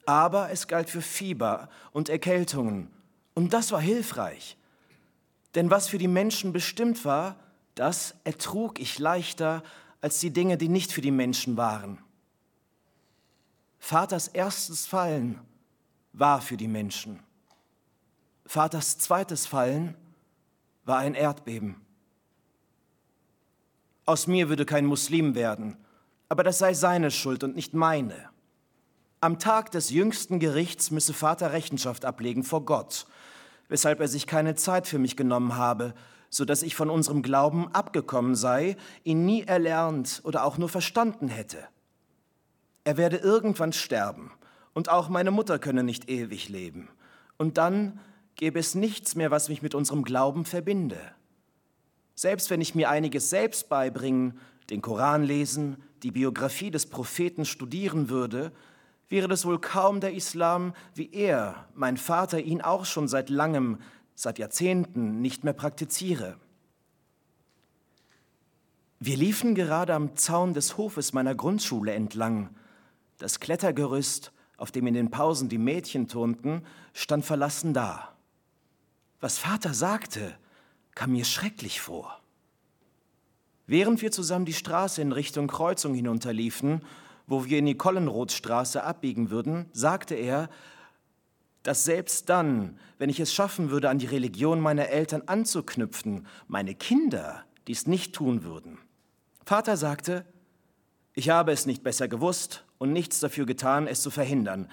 Aber es galt für Fieber und Erkältungen, und das war hilfreich. Denn was für die Menschen bestimmt war, das ertrug ich leichter als die Dinge, die nicht für die Menschen waren. Vaters erstes Fallen war für die Menschen. Vaters zweites Fallen war ein Erdbeben. Aus mir würde kein Muslim werden, aber das sei seine Schuld und nicht meine. Am Tag des jüngsten Gerichts müsse Vater Rechenschaft ablegen vor Gott weshalb er sich keine Zeit für mich genommen habe, so dass ich von unserem Glauben abgekommen sei, ihn nie erlernt oder auch nur verstanden hätte. Er werde irgendwann sterben, und auch meine Mutter könne nicht ewig leben. Und dann gäbe es nichts mehr, was mich mit unserem Glauben verbinde. Selbst wenn ich mir einiges selbst beibringen, den Koran lesen, die Biografie des Propheten studieren würde, wäre das wohl kaum der Islam, wie er, mein Vater, ihn auch schon seit langem, seit Jahrzehnten nicht mehr praktiziere. Wir liefen gerade am Zaun des Hofes meiner Grundschule entlang. Das Klettergerüst, auf dem in den Pausen die Mädchen turnten, stand verlassen da. Was Vater sagte, kam mir schrecklich vor. Während wir zusammen die Straße in Richtung Kreuzung hinunterliefen, wo wir in die Kollenrothstraße abbiegen würden, sagte er, dass selbst dann, wenn ich es schaffen würde, an die Religion meiner Eltern anzuknüpfen, meine Kinder dies nicht tun würden. Vater sagte, ich habe es nicht besser gewusst und nichts dafür getan, es zu verhindern.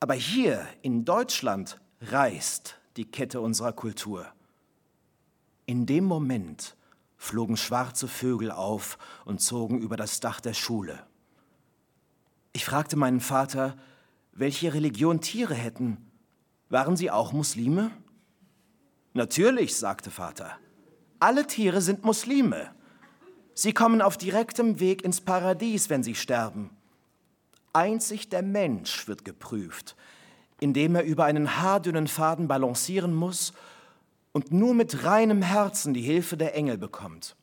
Aber hier in Deutschland reißt die Kette unserer Kultur. In dem Moment flogen schwarze Vögel auf und zogen über das Dach der Schule. Ich fragte meinen Vater, welche Religion Tiere hätten. Waren sie auch Muslime? Natürlich, sagte Vater. Alle Tiere sind Muslime. Sie kommen auf direktem Weg ins Paradies, wenn sie sterben. Einzig der Mensch wird geprüft, indem er über einen haardünnen Faden balancieren muss und nur mit reinem Herzen die Hilfe der Engel bekommt.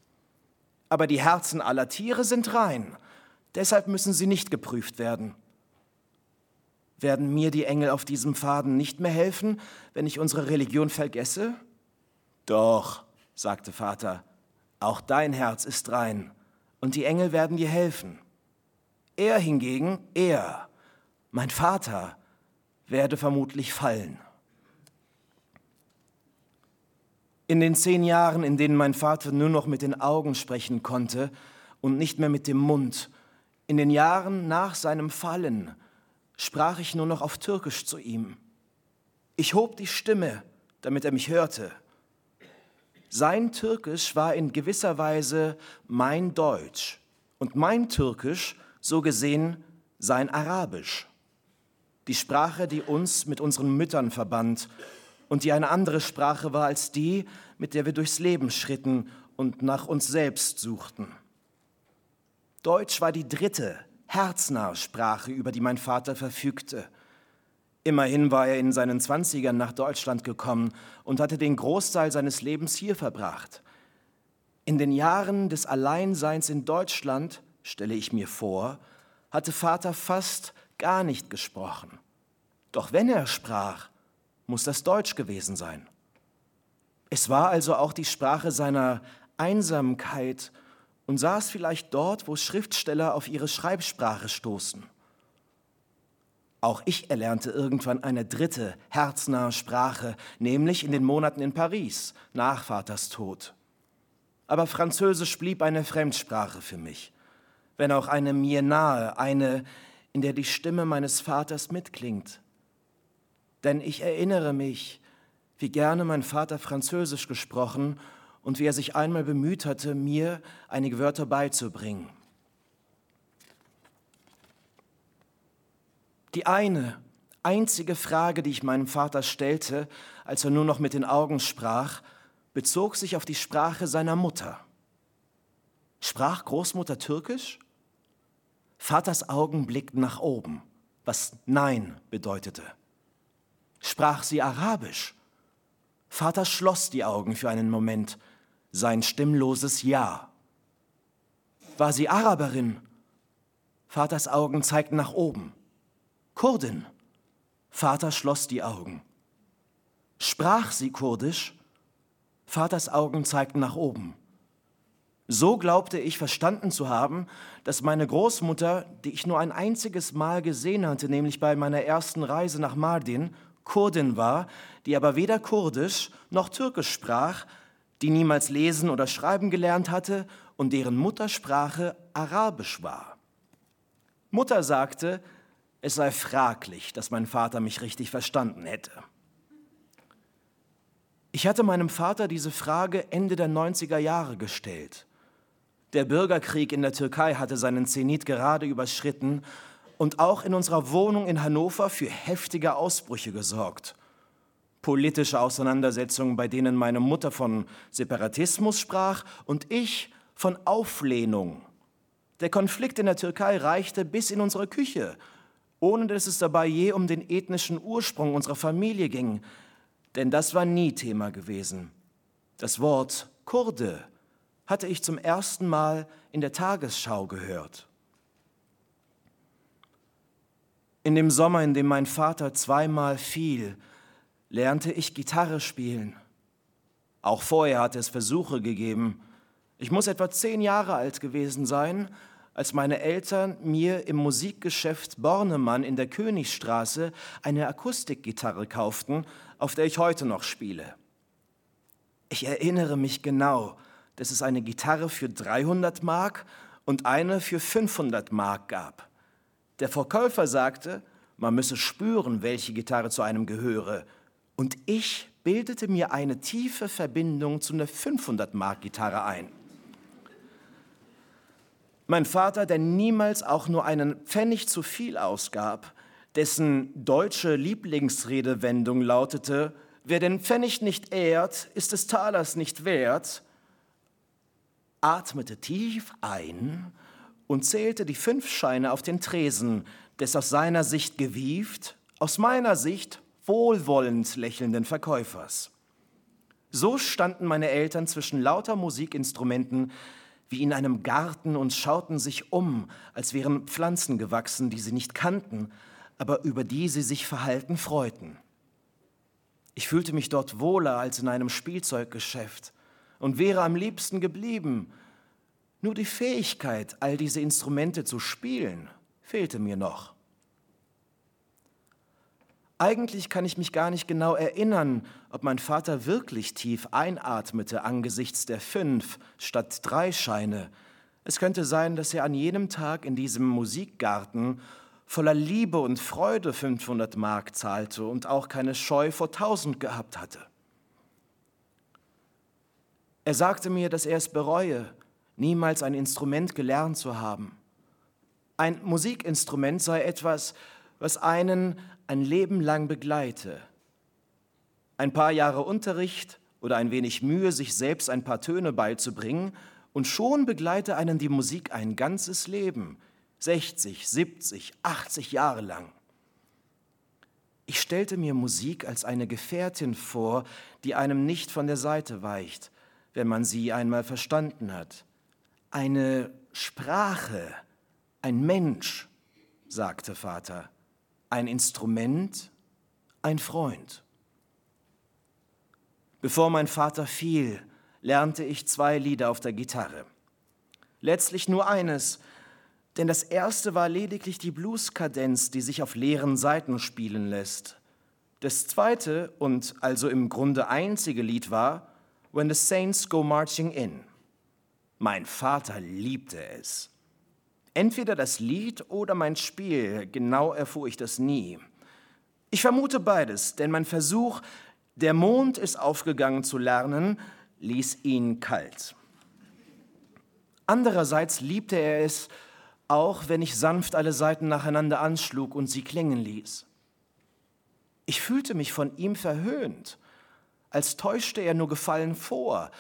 Aber die Herzen aller Tiere sind rein Deshalb müssen sie nicht geprüft werden. Werden mir die Engel auf diesem Faden nicht mehr helfen, wenn ich unsere Religion vergesse? Doch, sagte Vater, auch dein Herz ist rein, und die Engel werden dir helfen. Er hingegen, er, mein Vater, werde vermutlich fallen. In den zehn Jahren, in denen mein Vater nur noch mit den Augen sprechen konnte und nicht mehr mit dem Mund, in den Jahren nach seinem Fallen sprach ich nur noch auf Türkisch zu ihm. Ich hob die Stimme, damit er mich hörte. Sein Türkisch war in gewisser Weise mein Deutsch und mein Türkisch, so gesehen, sein Arabisch. Die Sprache, die uns mit unseren Müttern verband und die eine andere Sprache war als die, mit der wir durchs Leben schritten und nach uns selbst suchten. Deutsch war die dritte, herznahe Sprache, über die mein Vater verfügte. Immerhin war er in seinen Zwanzigern nach Deutschland gekommen und hatte den Großteil seines Lebens hier verbracht. In den Jahren des Alleinseins in Deutschland, stelle ich mir vor, hatte Vater fast gar nicht gesprochen. Doch wenn er sprach, muss das Deutsch gewesen sein. Es war also auch die Sprache seiner Einsamkeit und saß vielleicht dort, wo Schriftsteller auf ihre Schreibsprache stoßen. Auch ich erlernte irgendwann eine dritte, herznahe Sprache, nämlich in den Monaten in Paris, nach Vaters Tod. Aber Französisch blieb eine Fremdsprache für mich, wenn auch eine mir nahe, eine, in der die Stimme meines Vaters mitklingt. Denn ich erinnere mich, wie gerne mein Vater Französisch gesprochen und wie er sich einmal bemüht hatte, mir einige Wörter beizubringen. Die eine, einzige Frage, die ich meinem Vater stellte, als er nur noch mit den Augen sprach, bezog sich auf die Sprache seiner Mutter. Sprach Großmutter Türkisch? Vaters Augen blickten nach oben, was Nein bedeutete. Sprach sie Arabisch? Vater schloss die Augen für einen Moment, sein stimmloses Ja. War sie Araberin? Vaters Augen zeigten nach oben. Kurdin. Vater schloss die Augen. Sprach sie Kurdisch? Vaters Augen zeigten nach oben. So glaubte ich verstanden zu haben, dass meine Großmutter, die ich nur ein einziges Mal gesehen hatte, nämlich bei meiner ersten Reise nach Mardin, Kurdin war, die aber weder Kurdisch noch Türkisch sprach, die niemals lesen oder schreiben gelernt hatte und deren Muttersprache Arabisch war. Mutter sagte, es sei fraglich, dass mein Vater mich richtig verstanden hätte. Ich hatte meinem Vater diese Frage Ende der 90er Jahre gestellt. Der Bürgerkrieg in der Türkei hatte seinen Zenit gerade überschritten und auch in unserer Wohnung in Hannover für heftige Ausbrüche gesorgt. Politische Auseinandersetzungen, bei denen meine Mutter von Separatismus sprach und ich von Auflehnung. Der Konflikt in der Türkei reichte bis in unsere Küche ohne dass es dabei je um den ethnischen Ursprung unserer Familie ging, denn das war nie Thema gewesen. Das Wort Kurde hatte ich zum ersten Mal in der Tagesschau gehört. In dem Sommer, in dem mein Vater zweimal fiel, lernte ich Gitarre spielen. Auch vorher hatte es Versuche gegeben. Ich muss etwa zehn Jahre alt gewesen sein, als meine Eltern mir im Musikgeschäft Bornemann in der Königstraße eine Akustikgitarre kauften, auf der ich heute noch spiele. Ich erinnere mich genau, dass es eine Gitarre für 300 Mark und eine für 500 Mark gab. Der Verkäufer sagte, man müsse spüren, welche Gitarre zu einem gehöre. Und ich bildete mir eine tiefe Verbindung zu einer 500 Mark Gitarre ein. Mein Vater, der niemals auch nur einen Pfennig zu viel ausgab, dessen deutsche Lieblingsredewendung lautete, wer den Pfennig nicht ehrt, ist des Talers nicht wert, atmete tief ein und zählte die fünf Scheine auf den Tresen des aus seiner Sicht gewieft, aus meiner Sicht wohlwollend lächelnden Verkäufers. So standen meine Eltern zwischen lauter Musikinstrumenten, wie in einem Garten und schauten sich um, als wären Pflanzen gewachsen, die sie nicht kannten, aber über die sie sich verhalten freuten. Ich fühlte mich dort wohler als in einem Spielzeuggeschäft und wäre am liebsten geblieben. Nur die Fähigkeit, all diese Instrumente zu spielen, fehlte mir noch. Eigentlich kann ich mich gar nicht genau erinnern, ob mein Vater wirklich tief einatmete angesichts der fünf statt drei Scheine. Es könnte sein, dass er an jenem Tag in diesem Musikgarten voller Liebe und Freude 500 Mark zahlte und auch keine Scheu vor 1000 gehabt hatte. Er sagte mir, dass er es bereue, niemals ein Instrument gelernt zu haben. Ein Musikinstrument sei etwas, was einen ein Leben lang begleite. Ein paar Jahre Unterricht oder ein wenig Mühe, sich selbst ein paar Töne beizubringen, und schon begleite einen die Musik ein ganzes Leben, 60, 70, 80 Jahre lang. Ich stellte mir Musik als eine Gefährtin vor, die einem nicht von der Seite weicht, wenn man sie einmal verstanden hat. Eine Sprache, ein Mensch, sagte Vater ein Instrument ein Freund. Bevor mein Vater fiel, lernte ich zwei Lieder auf der Gitarre. Letztlich nur eines, denn das erste war lediglich die Blueskadenz, die sich auf leeren Seiten spielen lässt. Das zweite und also im Grunde einzige Lied war When the Saints Go Marching In. Mein Vater liebte es. Entweder das Lied oder mein Spiel, genau erfuhr ich das nie. Ich vermute beides, denn mein Versuch, der Mond ist aufgegangen zu lernen, ließ ihn kalt. Andererseits liebte er es, auch wenn ich sanft alle Seiten nacheinander anschlug und sie klingen ließ. Ich fühlte mich von ihm verhöhnt, als täuschte er nur Gefallen vor,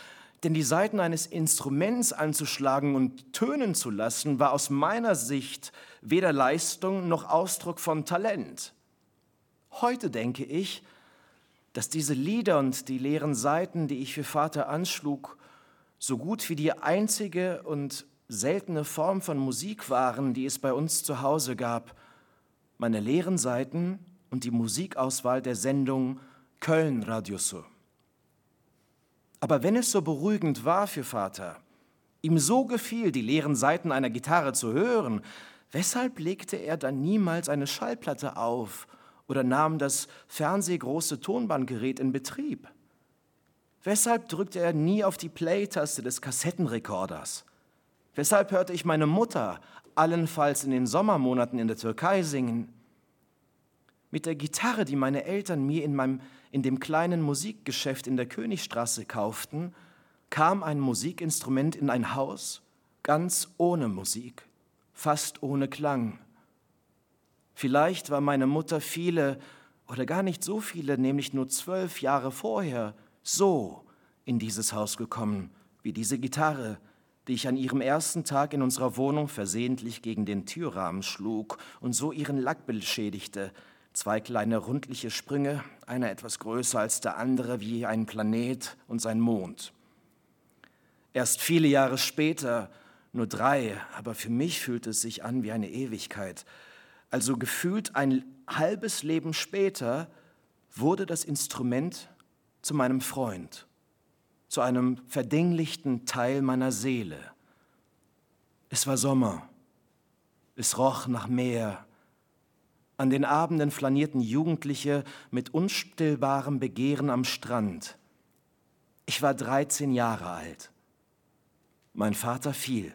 denn die Saiten eines Instruments anzuschlagen und tönen zu lassen, war aus meiner Sicht weder Leistung noch Ausdruck von Talent. Heute denke ich, dass diese Lieder und die leeren Saiten, die ich für Vater anschlug, so gut wie die einzige und seltene Form von Musik waren, die es bei uns zu Hause gab. Meine leeren Seiten und die Musikauswahl der Sendung Köln Radioso. Aber wenn es so beruhigend war für Vater, ihm so gefiel, die leeren Seiten einer Gitarre zu hören, weshalb legte er dann niemals eine Schallplatte auf oder nahm das fernsehgroße Tonbandgerät in Betrieb? Weshalb drückte er nie auf die Play-Taste des Kassettenrekorders? Weshalb hörte ich meine Mutter allenfalls in den Sommermonaten in der Türkei singen? Mit der Gitarre, die meine Eltern mir in, meinem, in dem kleinen Musikgeschäft in der Königstraße kauften, kam ein Musikinstrument in ein Haus ganz ohne Musik, fast ohne Klang. Vielleicht war meine Mutter viele oder gar nicht so viele, nämlich nur zwölf Jahre vorher, so in dieses Haus gekommen, wie diese Gitarre, die ich an ihrem ersten Tag in unserer Wohnung versehentlich gegen den Türrahmen schlug und so ihren Lack beschädigte. Zwei kleine rundliche Sprünge, einer etwas größer als der andere wie ein Planet und sein Mond. Erst viele Jahre später, nur drei, aber für mich fühlt es sich an wie eine Ewigkeit, also gefühlt ein halbes Leben später, wurde das Instrument zu meinem Freund, zu einem verdinglichten Teil meiner Seele. Es war Sommer, es roch nach Meer. An den Abenden flanierten Jugendliche mit unstillbarem Begehren am Strand. Ich war 13 Jahre alt. Mein Vater fiel.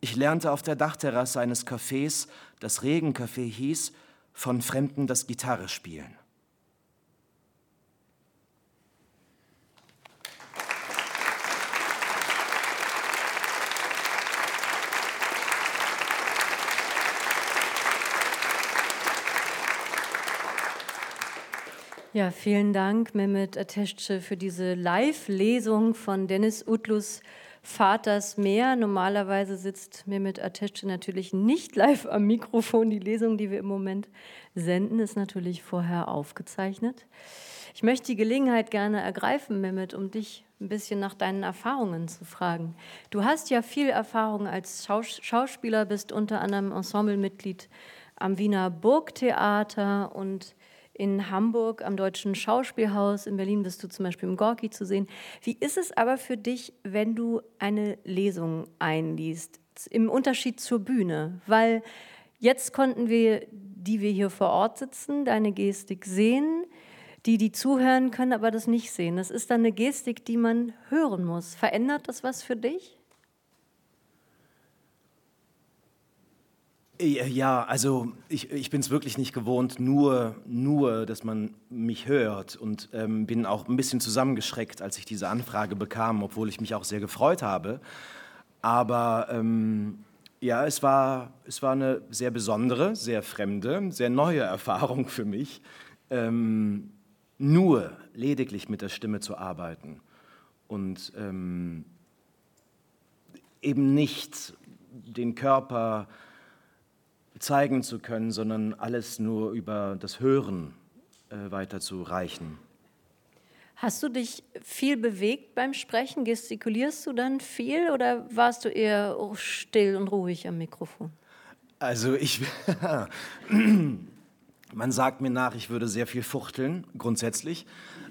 Ich lernte auf der Dachterrasse eines Cafés, das Regencafé hieß, von Fremden das Gitarre spielen. Ja, vielen Dank, Mehmet Ateşçi, für diese Live-Lesung von Dennis Utlus Vaters Meer. Normalerweise sitzt Mehmet Ateşçi natürlich nicht live am Mikrofon. Die Lesung, die wir im Moment senden, ist natürlich vorher aufgezeichnet. Ich möchte die Gelegenheit gerne ergreifen, Mehmet, um dich ein bisschen nach deinen Erfahrungen zu fragen. Du hast ja viel Erfahrung als Schaus Schauspieler, bist unter anderem Ensemblemitglied am Wiener Burgtheater und in Hamburg am Deutschen Schauspielhaus, in Berlin bist du zum Beispiel im Gorki zu sehen. Wie ist es aber für dich, wenn du eine Lesung einliest, im Unterschied zur Bühne? Weil jetzt konnten wir, die wir hier vor Ort sitzen, deine Gestik sehen. Die, die zuhören, können aber das nicht sehen. Das ist dann eine Gestik, die man hören muss. Verändert das was für dich? Ja, also ich, ich bin es wirklich nicht gewohnt, nur, nur, dass man mich hört und ähm, bin auch ein bisschen zusammengeschreckt, als ich diese Anfrage bekam, obwohl ich mich auch sehr gefreut habe. Aber ähm, ja, es war, es war eine sehr besondere, sehr fremde, sehr neue Erfahrung für mich, ähm, nur lediglich mit der Stimme zu arbeiten und ähm, eben nicht den Körper zeigen zu können, sondern alles nur über das Hören äh, weiterzureichen. Hast du dich viel bewegt beim Sprechen? Gestikulierst du dann viel oder warst du eher still und ruhig am Mikrofon? Also ich, Man sagt mir nach, ich würde sehr viel fuchteln, grundsätzlich.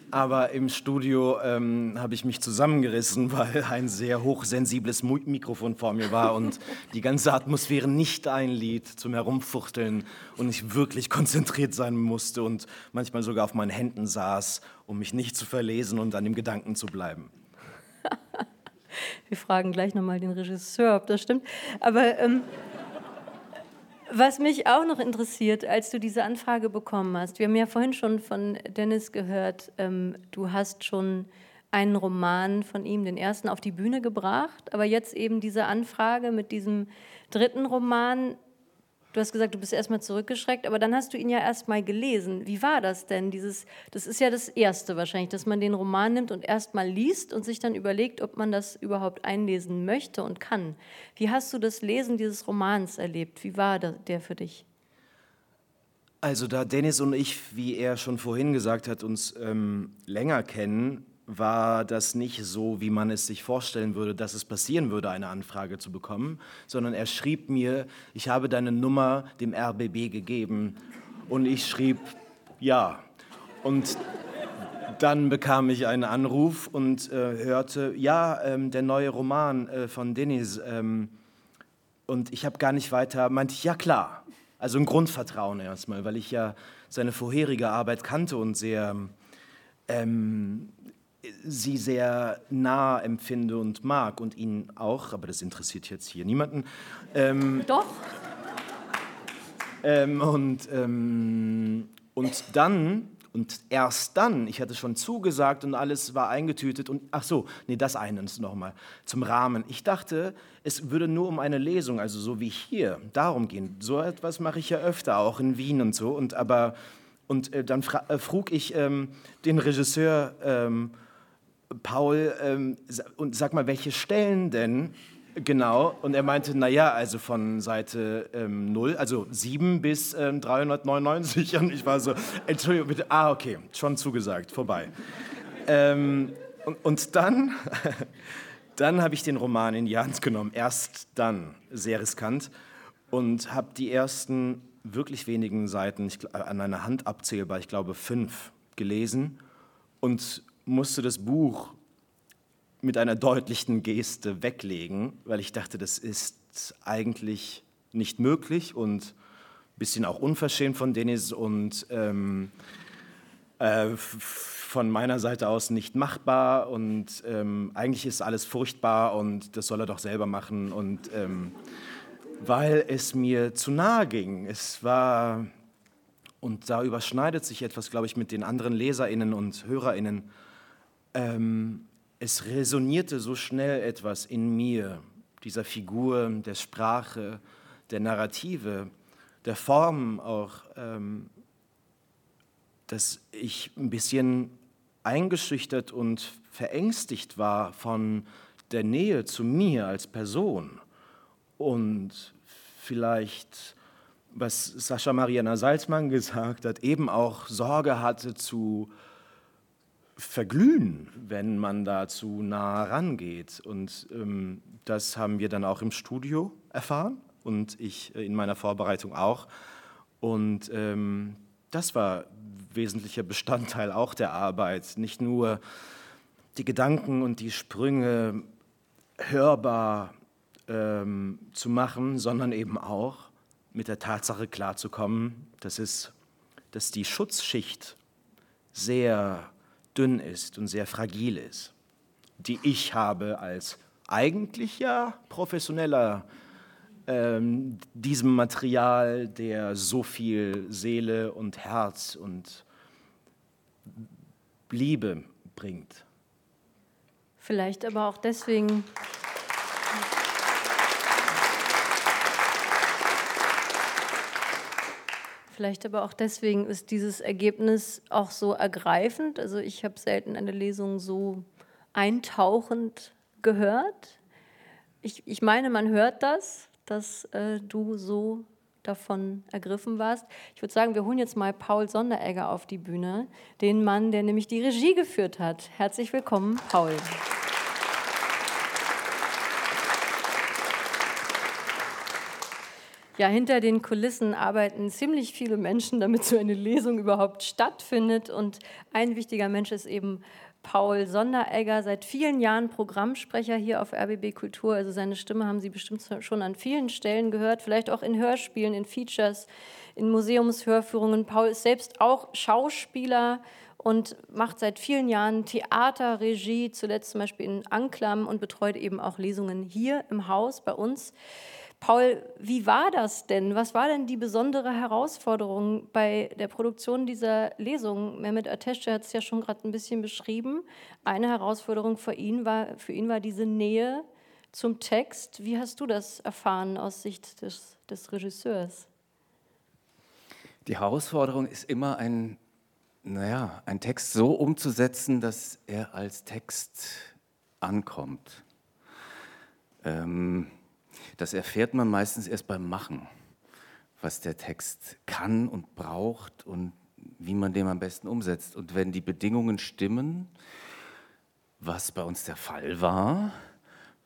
Aber im Studio ähm, habe ich mich zusammengerissen, weil ein sehr hochsensibles Mikrofon vor mir war und die ganze Atmosphäre nicht einlied zum Herumfuchteln und ich wirklich konzentriert sein musste und manchmal sogar auf meinen Händen saß, um mich nicht zu verlesen und an dem Gedanken zu bleiben. Wir fragen gleich nochmal den Regisseur, ob das stimmt. Aber ähm, was mich auch noch interessiert, als du diese Anfrage bekommen hast, wir haben ja vorhin schon von Dennis gehört, ähm, du hast schon einen Roman von ihm, den ersten, auf die Bühne gebracht, aber jetzt eben diese Anfrage mit diesem dritten Roman, Du hast gesagt, du bist erstmal zurückgeschreckt, aber dann hast du ihn ja erstmal gelesen. Wie war das denn? Dieses, das ist ja das Erste wahrscheinlich, dass man den Roman nimmt und erstmal liest und sich dann überlegt, ob man das überhaupt einlesen möchte und kann. Wie hast du das Lesen dieses Romans erlebt? Wie war der für dich? Also da Dennis und ich, wie er schon vorhin gesagt hat, uns ähm, länger kennen, war das nicht so, wie man es sich vorstellen würde, dass es passieren würde, eine Anfrage zu bekommen, sondern er schrieb mir, ich habe deine Nummer dem RBB gegeben und ich schrieb ja. Und dann bekam ich einen Anruf und äh, hörte, ja, ähm, der neue Roman äh, von Denis. Ähm, und ich habe gar nicht weiter, meinte ich, ja klar. Also ein Grundvertrauen erstmal, weil ich ja seine vorherige Arbeit kannte und sehr ähm, sie sehr nah empfinde und mag und ihn auch, aber das interessiert jetzt hier niemanden. Ähm, Doch. Ähm, und, ähm, und dann, und erst dann, ich hatte schon zugesagt und alles war eingetütet und, ach so, nee, das eines nochmal, zum Rahmen. Ich dachte, es würde nur um eine Lesung, also so wie hier, darum gehen. So etwas mache ich ja öfter, auch in Wien und so, und aber, und äh, dann äh, frug ich ähm, den Regisseur, ähm, Paul, ähm, und sag mal, welche Stellen denn genau? Und er meinte, naja, also von Seite ähm, 0, also 7 bis ähm, 399. Und ich war so, Entschuldigung, bitte, ah, okay, schon zugesagt, vorbei. ähm, und, und dann, dann habe ich den Roman in die Hand genommen, erst dann, sehr riskant, und habe die ersten wirklich wenigen Seiten, ich, an einer Hand abzählbar, ich glaube fünf, gelesen und musste das Buch mit einer deutlichen Geste weglegen, weil ich dachte, das ist eigentlich nicht möglich und ein bisschen auch unverschämt von Denis und ähm, äh, von meiner Seite aus nicht machbar und ähm, eigentlich ist alles furchtbar und das soll er doch selber machen und ähm, weil es mir zu nahe ging. Es war, und da überschneidet sich etwas, glaube ich, mit den anderen Leserinnen und Hörerinnen, ähm, es resonierte so schnell etwas in mir, dieser Figur, der Sprache, der Narrative, der Form auch, ähm, dass ich ein bisschen eingeschüchtert und verängstigt war von der Nähe zu mir als Person. Und vielleicht, was Sascha Mariana Salzmann gesagt hat, eben auch Sorge hatte zu verglühen, wenn man da zu nah rangeht. Und ähm, das haben wir dann auch im Studio erfahren und ich äh, in meiner Vorbereitung auch. Und ähm, das war wesentlicher Bestandteil auch der Arbeit. Nicht nur die Gedanken und die Sprünge hörbar ähm, zu machen, sondern eben auch mit der Tatsache klarzukommen, dass, es, dass die Schutzschicht sehr dünn ist und sehr fragil ist, die ich habe als eigentlich ja professioneller ähm, diesem Material, der so viel Seele und Herz und Liebe bringt. Vielleicht aber auch deswegen. Vielleicht aber auch deswegen ist dieses Ergebnis auch so ergreifend. Also ich habe selten eine Lesung so eintauchend gehört. Ich, ich meine, man hört das, dass äh, du so davon ergriffen warst. Ich würde sagen, wir holen jetzt mal Paul Sonderegger auf die Bühne, den Mann, der nämlich die Regie geführt hat. Herzlich willkommen, Paul. Ja, hinter den Kulissen arbeiten ziemlich viele Menschen, damit so eine Lesung überhaupt stattfindet. Und ein wichtiger Mensch ist eben Paul Sonderegger, seit vielen Jahren Programmsprecher hier auf RBB Kultur. Also seine Stimme haben Sie bestimmt schon an vielen Stellen gehört, vielleicht auch in Hörspielen, in Features, in Museumshörführungen. Paul ist selbst auch Schauspieler und macht seit vielen Jahren Theater, Regie, zuletzt zum Beispiel in Anklam und betreut eben auch Lesungen hier im Haus bei uns. Paul, wie war das denn? Was war denn die besondere Herausforderung bei der Produktion dieser Lesung? Mehmet Ateşe hat es ja schon gerade ein bisschen beschrieben. Eine Herausforderung für ihn, war, für ihn war diese Nähe zum Text. Wie hast du das erfahren aus Sicht des, des Regisseurs? Die Herausforderung ist immer ein, naja, einen Text so umzusetzen, dass er als Text ankommt. Ähm, das erfährt man meistens erst beim Machen, was der Text kann und braucht und wie man den am besten umsetzt. Und wenn die Bedingungen stimmen, was bei uns der Fall war,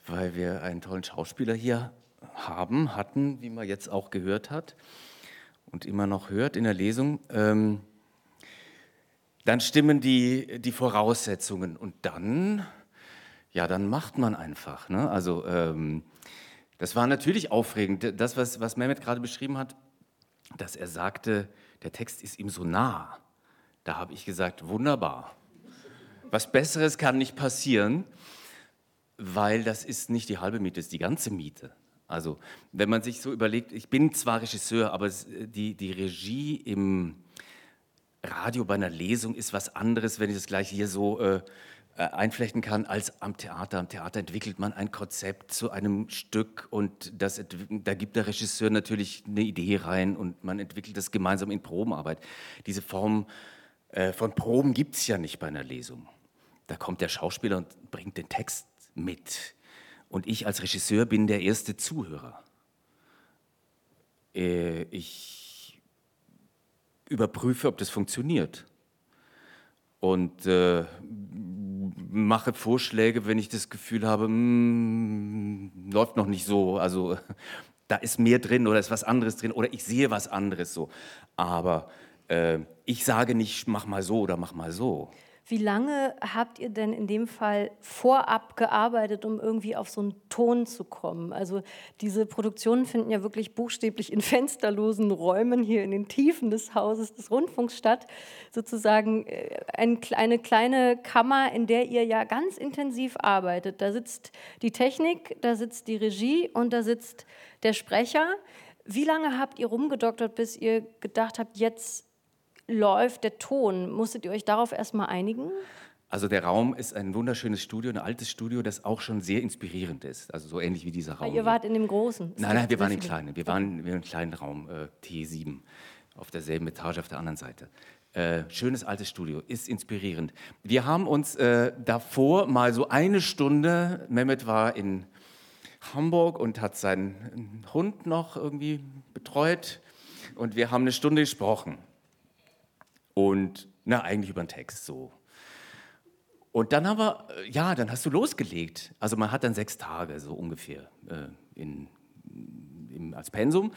weil wir einen tollen Schauspieler hier haben, hatten, wie man jetzt auch gehört hat und immer noch hört in der Lesung, ähm, dann stimmen die, die Voraussetzungen und dann, ja, dann macht man einfach. Ne? Also ähm, das war natürlich aufregend. Das, was, was Mehmet gerade beschrieben hat, dass er sagte, der Text ist ihm so nah. Da habe ich gesagt, wunderbar. Was Besseres kann nicht passieren, weil das ist nicht die halbe Miete, das ist die ganze Miete. Also wenn man sich so überlegt, ich bin zwar Regisseur, aber die, die Regie im Radio bei einer Lesung ist was anderes, wenn ich das gleich hier so äh, einflechten kann als am Theater. Am Theater entwickelt man ein Konzept zu einem Stück und das, da gibt der Regisseur natürlich eine Idee rein und man entwickelt das gemeinsam in Probenarbeit. Diese Form äh, von Proben gibt es ja nicht bei einer Lesung. Da kommt der Schauspieler und bringt den Text mit. Und ich als Regisseur bin der erste Zuhörer. Äh, ich überprüfe, ob das funktioniert. Und äh, mache Vorschläge, wenn ich das Gefühl habe, mh, hm, läuft noch nicht so, also da ist mehr drin oder ist was anderes drin oder ich sehe was anderes so. Aber äh, ich sage nicht, mach mal so oder mach mal so. Wie lange habt ihr denn in dem Fall vorab gearbeitet, um irgendwie auf so einen Ton zu kommen? Also diese Produktionen finden ja wirklich buchstäblich in fensterlosen Räumen hier in den Tiefen des Hauses des Rundfunks statt. Sozusagen äh, eine kleine Kammer, in der ihr ja ganz intensiv arbeitet. Da sitzt die Technik, da sitzt die Regie und da sitzt der Sprecher. Wie lange habt ihr rumgedoktert, bis ihr gedacht habt, jetzt läuft der Ton? Musstet ihr euch darauf erstmal einigen? Also der Raum ist ein wunderschönes Studio, ein altes Studio, das auch schon sehr inspirierend ist. Also so ähnlich wie dieser Raum. Aber ihr wart in dem großen? Nein, nein, wir waren im kleinen. Wir waren in einem kleinen Raum, äh, T7, auf derselben Etage auf der anderen Seite. Äh, schönes altes Studio, ist inspirierend. Wir haben uns äh, davor mal so eine Stunde, Mehmet war in Hamburg und hat seinen Hund noch irgendwie betreut und wir haben eine Stunde gesprochen. Und na, eigentlich über den Text so. Und dann haben wir, äh, ja, dann hast du losgelegt. Also man hat dann sechs Tage so ungefähr äh, in, in, als Pensum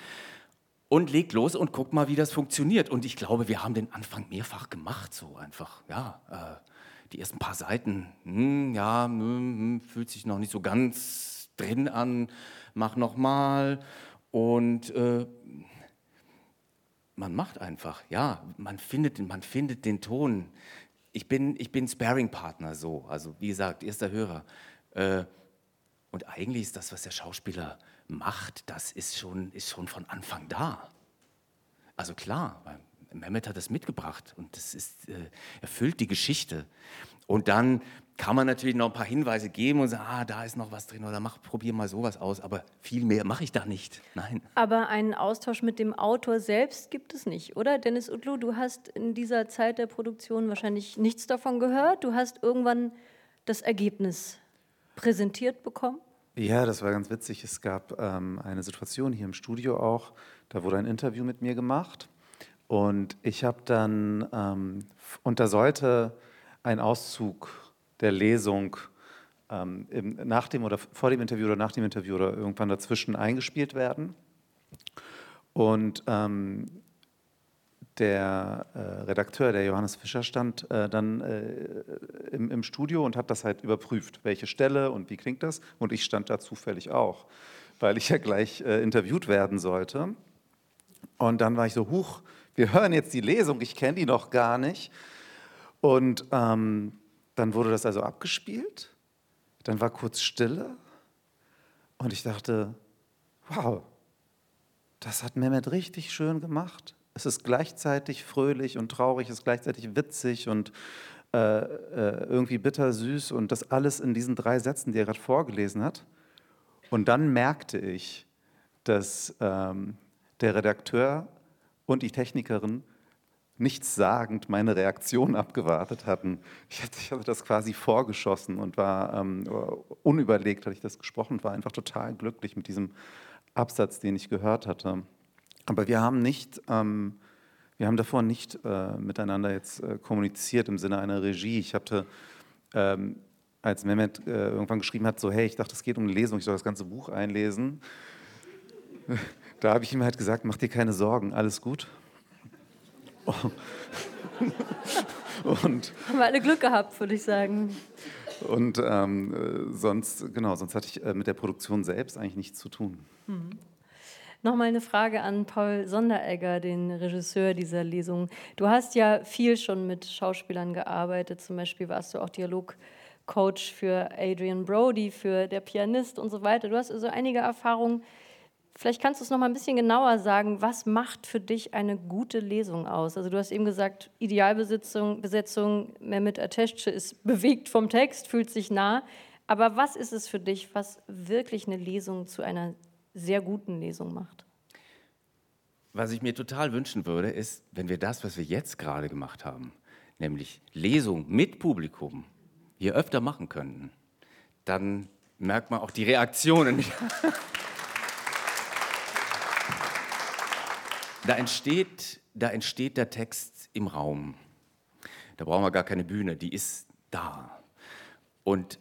und legt los und guckt mal, wie das funktioniert. Und ich glaube, wir haben den Anfang mehrfach gemacht, so einfach, ja. Äh, die ersten paar Seiten, hm, ja, hm, hm, fühlt sich noch nicht so ganz drin an, mach noch mal. Und äh, man macht einfach, ja, man findet, man findet den Ton. Ich bin, ich bin Sparing-Partner so, also wie gesagt, erster Hörer. Äh, und eigentlich ist das, was der Schauspieler macht, das ist schon, ist schon von Anfang da. Also klar, Mehmet hat das mitgebracht und das ist, äh, erfüllt die Geschichte. Und dann kann man natürlich noch ein paar Hinweise geben und sagen, ah, da ist noch was drin oder mach, probier mal sowas aus, aber viel mehr mache ich da nicht. Nein. Aber einen Austausch mit dem Autor selbst gibt es nicht, oder? Dennis Utlu, du hast in dieser Zeit der Produktion wahrscheinlich nichts davon gehört. Du hast irgendwann das Ergebnis präsentiert bekommen? Ja, das war ganz witzig. Es gab ähm, eine Situation hier im Studio auch, da wurde ein Interview mit mir gemacht und ich habe dann, ähm, und da sollte ein Auszug der Lesung ähm, im, nach dem oder vor dem Interview oder nach dem Interview oder irgendwann dazwischen eingespielt werden. Und ähm, der äh, Redakteur, der Johannes Fischer, stand äh, dann äh, im, im, Studio und hat das halt überprüft, welche Stelle und wie klingt das. Und ich stand da zufällig auch, weil ich ja gleich äh, interviewt werden sollte. Und dann war ich so, huch, wir hören jetzt die Lesung, ich kenne die noch gar nicht. Und ähm, dann wurde das also abgespielt, dann war kurz Stille und ich dachte, wow, das hat Mehmet richtig schön gemacht. Es ist gleichzeitig fröhlich und traurig, es ist gleichzeitig witzig und äh, äh, irgendwie bittersüß und das alles in diesen drei Sätzen, die er gerade vorgelesen hat. Und dann merkte ich, dass ähm, der Redakteur und die Technikerin nichtssagend meine Reaktion abgewartet hatten. Ich hatte, das quasi vorgeschossen und war ähm, unüberlegt, hatte ich das gesprochen, war einfach total glücklich mit diesem Absatz, den ich gehört hatte. Aber wir haben nicht, ähm, wir haben davor nicht äh, miteinander jetzt äh, kommuniziert im Sinne einer Regie. Ich hatte, ähm, als Mehmet äh, irgendwann geschrieben hat, so hey, ich dachte, es geht um eine Lesung, ich soll das ganze Buch einlesen. Da habe ich ihm halt gesagt, mach dir keine Sorgen, alles gut. Und, Haben wir alle Glück gehabt, würde ich sagen. Und ähm, sonst, genau, sonst hatte ich äh, mit der Produktion selbst eigentlich nichts zu tun. Mhm. Nochmal eine Frage an Paul Sonderegger, den Regisseur dieser Lesung. Du hast ja viel schon mit Schauspielern gearbeitet, zum Beispiel warst du auch Dialogcoach für Adrian Brody, für Der Pianist und so weiter. Du hast also einige Erfahrungen Vielleicht kannst du es noch mal ein bisschen genauer sagen, was macht für dich eine gute Lesung aus? Also du hast eben gesagt, Idealbesetzung, Besetzung, Mehmet Ateşçi ist bewegt vom Text, fühlt sich nah. Aber was ist es für dich, was wirklich eine Lesung zu einer sehr guten Lesung macht? Was ich mir total wünschen würde, ist, wenn wir das, was wir jetzt gerade gemacht haben, nämlich Lesung mit Publikum, hier öfter machen könnten, dann merkt man auch die Reaktionen. Da entsteht, da entsteht der Text im Raum. Da brauchen wir gar keine Bühne, die ist da. Und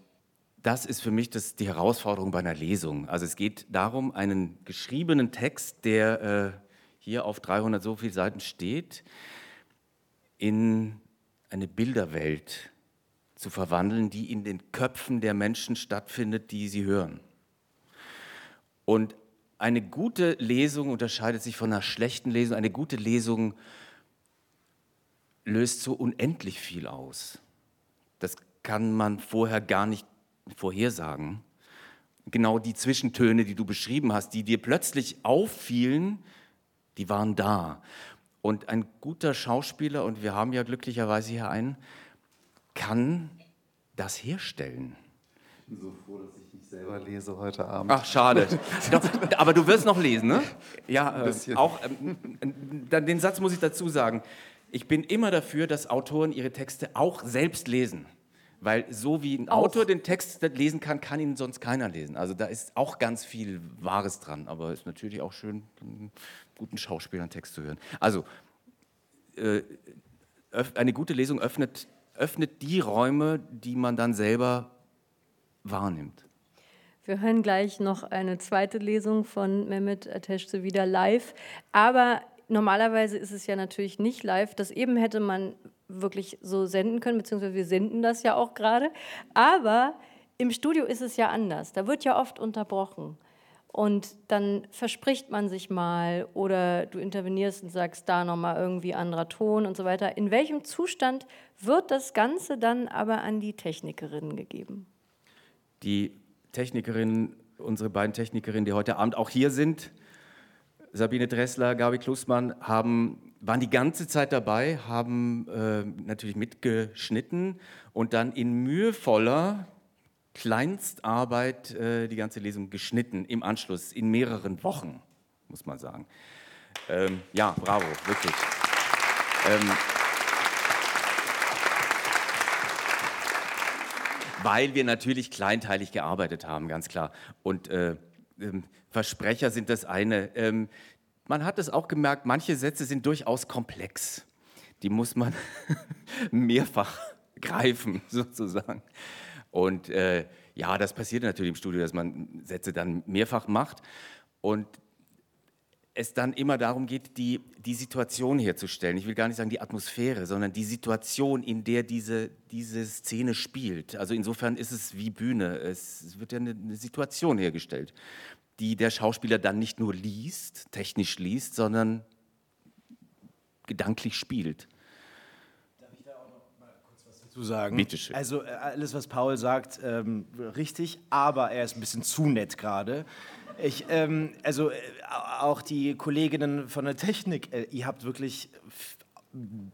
das ist für mich das, die Herausforderung bei einer Lesung. Also es geht darum, einen geschriebenen Text, der äh, hier auf 300 so viele Seiten steht, in eine Bilderwelt zu verwandeln, die in den Köpfen der Menschen stattfindet, die sie hören. Und eine gute Lesung unterscheidet sich von einer schlechten Lesung. Eine gute Lesung löst so unendlich viel aus. Das kann man vorher gar nicht vorhersagen. Genau die Zwischentöne, die du beschrieben hast, die dir plötzlich auffielen, die waren da. Und ein guter Schauspieler, und wir haben ja glücklicherweise hier einen, kann das herstellen. Ich bin so froh, dass ich selber lese heute Abend. Ach, schade. Doch, aber du wirst noch lesen, ne? Ja, äh, auch ähm, den Satz muss ich dazu sagen. Ich bin immer dafür, dass Autoren ihre Texte auch selbst lesen. Weil so wie ein auch. Autor den Text lesen kann, kann ihn sonst keiner lesen. Also da ist auch ganz viel Wahres dran. Aber es ist natürlich auch schön, einen guten Schauspieler einen Text zu hören. Also äh, eine gute Lesung öffnet, öffnet die Räume, die man dann selber wahrnimmt. Wir hören gleich noch eine zweite Lesung von Mehmet Ateşçi wieder live. Aber normalerweise ist es ja natürlich nicht live. Das eben hätte man wirklich so senden können, beziehungsweise wir senden das ja auch gerade. Aber im Studio ist es ja anders. Da wird ja oft unterbrochen. Und dann verspricht man sich mal oder du intervenierst und sagst da nochmal irgendwie anderer Ton und so weiter. In welchem Zustand wird das Ganze dann aber an die Technikerinnen gegeben? Die Technikerinnen, unsere beiden Technikerinnen, die heute Abend auch hier sind, Sabine Dressler, Gabi Klusmann, haben, waren die ganze Zeit dabei, haben äh, natürlich mitgeschnitten und dann in mühevoller Kleinstarbeit äh, die ganze Lesung geschnitten im Anschluss, in mehreren Wochen, muss man sagen. Ähm, ja, bravo, wirklich. Ähm, weil wir natürlich kleinteilig gearbeitet haben, ganz klar. Und äh, ähm, Versprecher sind das eine. Ähm, man hat es auch gemerkt, manche Sätze sind durchaus komplex. Die muss man mehrfach greifen, sozusagen. Und äh, ja, das passiert natürlich im Studio, dass man Sätze dann mehrfach macht. Und es dann immer darum geht, die, die Situation herzustellen. Ich will gar nicht sagen die Atmosphäre, sondern die Situation, in der diese, diese Szene spielt. Also insofern ist es wie Bühne. Es wird ja eine, eine Situation hergestellt, die der Schauspieler dann nicht nur liest, technisch liest, sondern gedanklich spielt. Darf ich da auch noch mal kurz was dazu sagen? Bitte schön. Also äh, alles, was Paul sagt, ähm, richtig, aber er ist ein bisschen zu nett gerade. Ich, ähm, also äh, auch die Kolleginnen von der Technik, äh, ihr habt wirklich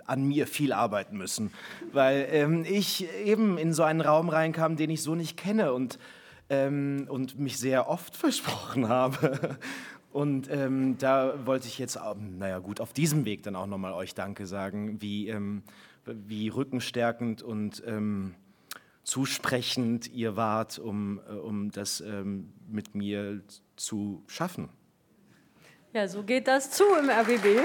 an mir viel arbeiten müssen, weil ähm, ich eben in so einen Raum reinkam, den ich so nicht kenne und, ähm, und mich sehr oft versprochen habe. Und ähm, da wollte ich jetzt, naja gut, auf diesem Weg dann auch nochmal euch Danke sagen, wie, ähm, wie rückenstärkend und ähm, zusprechend ihr wart, um, äh, um das ähm, mit mir zu schaffen. Ja, so geht das zu im RBB.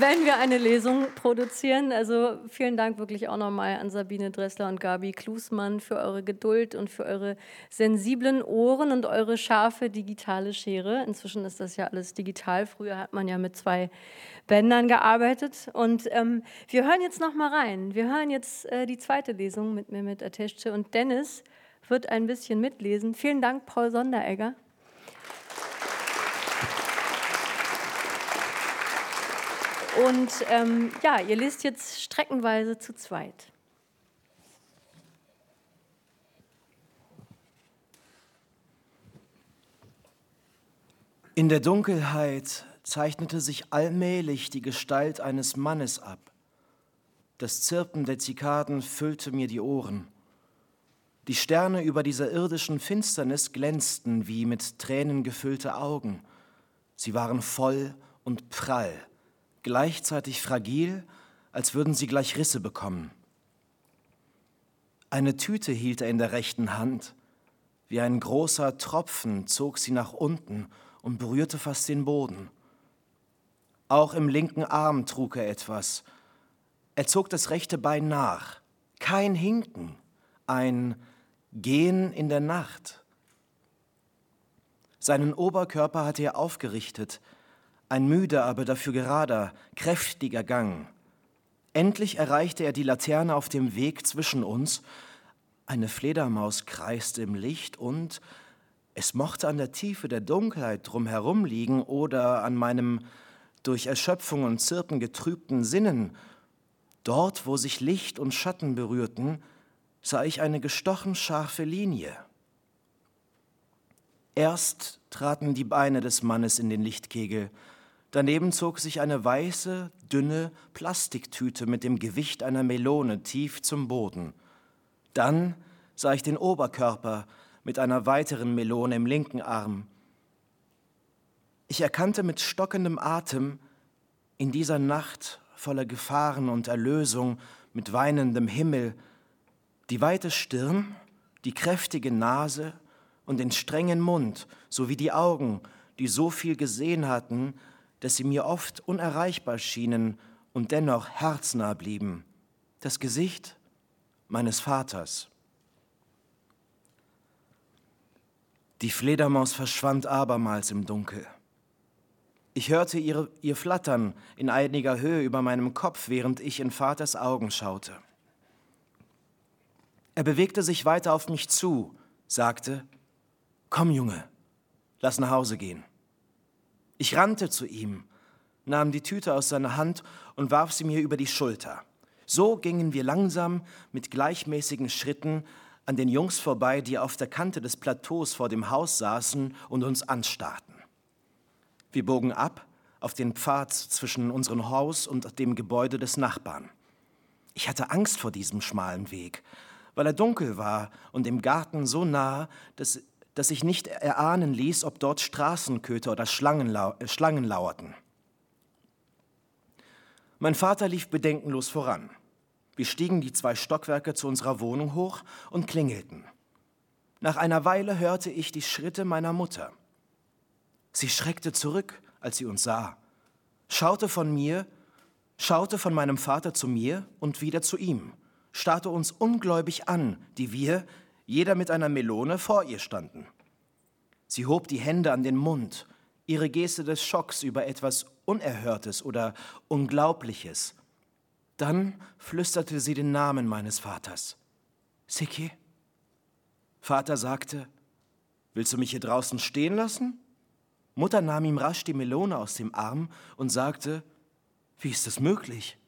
wenn wir eine Lesung produzieren. Also vielen Dank wirklich auch nochmal an Sabine Dressler und Gabi Klusmann für eure Geduld und für eure sensiblen Ohren und eure scharfe digitale Schere. Inzwischen ist das ja alles digital. Früher hat man ja mit zwei Bändern gearbeitet. Und ähm, wir hören jetzt nochmal rein. Wir hören jetzt äh, die zweite Lesung mit Mehmet Ateşçi und Dennis wird ein bisschen mitlesen. Vielen Dank, Paul Sonderegger. Und ähm, ja, ihr lest jetzt streckenweise zu zweit. In der Dunkelheit zeichnete sich allmählich die Gestalt eines Mannes ab. Das Zirpen der Zikaden füllte mir die Ohren. Die Sterne über dieser irdischen Finsternis glänzten wie mit Tränen gefüllte Augen. Sie waren voll und prall, gleichzeitig fragil, als würden sie gleich Risse bekommen. Eine Tüte hielt er in der rechten Hand. Wie ein großer Tropfen zog sie nach unten und berührte fast den Boden. Auch im linken Arm trug er etwas. Er zog das rechte Bein nach. Kein Hinken, ein Gehen in der Nacht. Seinen Oberkörper hatte er aufgerichtet, ein müder, aber dafür gerader, kräftiger Gang. Endlich erreichte er die Laterne auf dem Weg zwischen uns. Eine Fledermaus kreiste im Licht und es mochte an der Tiefe der Dunkelheit drumherum liegen oder an meinem durch Erschöpfung und Zirpen getrübten Sinnen. Dort, wo sich Licht und Schatten berührten, sah ich eine gestochen scharfe Linie. Erst traten die Beine des Mannes in den Lichtkegel, daneben zog sich eine weiße, dünne Plastiktüte mit dem Gewicht einer Melone tief zum Boden. Dann sah ich den Oberkörper mit einer weiteren Melone im linken Arm. Ich erkannte mit stockendem Atem in dieser Nacht voller Gefahren und Erlösung, mit weinendem Himmel, die weite Stirn, die kräftige Nase und den strengen Mund sowie die Augen, die so viel gesehen hatten, dass sie mir oft unerreichbar schienen und dennoch herznah blieben. Das Gesicht meines Vaters. Die Fledermaus verschwand abermals im Dunkel. Ich hörte ihre, ihr Flattern in einiger Höhe über meinem Kopf, während ich in Vaters Augen schaute. Er bewegte sich weiter auf mich zu, sagte, Komm, Junge, lass nach Hause gehen. Ich rannte zu ihm, nahm die Tüte aus seiner Hand und warf sie mir über die Schulter. So gingen wir langsam mit gleichmäßigen Schritten an den Jungs vorbei, die auf der Kante des Plateaus vor dem Haus saßen und uns anstarrten. Wir bogen ab auf den Pfad zwischen unserem Haus und dem Gebäude des Nachbarn. Ich hatte Angst vor diesem schmalen Weg, weil er dunkel war und im Garten so nah, dass, dass ich nicht erahnen ließ, ob dort Straßenköter oder Schlangen, äh, Schlangen lauerten. Mein Vater lief bedenkenlos voran. Wir stiegen die zwei Stockwerke zu unserer Wohnung hoch und klingelten. Nach einer Weile hörte ich die Schritte meiner Mutter. Sie schreckte zurück, als sie uns sah, schaute von mir, schaute von meinem Vater zu mir und wieder zu ihm starrte uns ungläubig an, die wir, jeder mit einer Melone, vor ihr standen. Sie hob die Hände an den Mund, ihre Geste des Schocks über etwas Unerhörtes oder Unglaubliches. Dann flüsterte sie den Namen meines Vaters. Siki? Vater sagte, Willst du mich hier draußen stehen lassen? Mutter nahm ihm rasch die Melone aus dem Arm und sagte, Wie ist das möglich?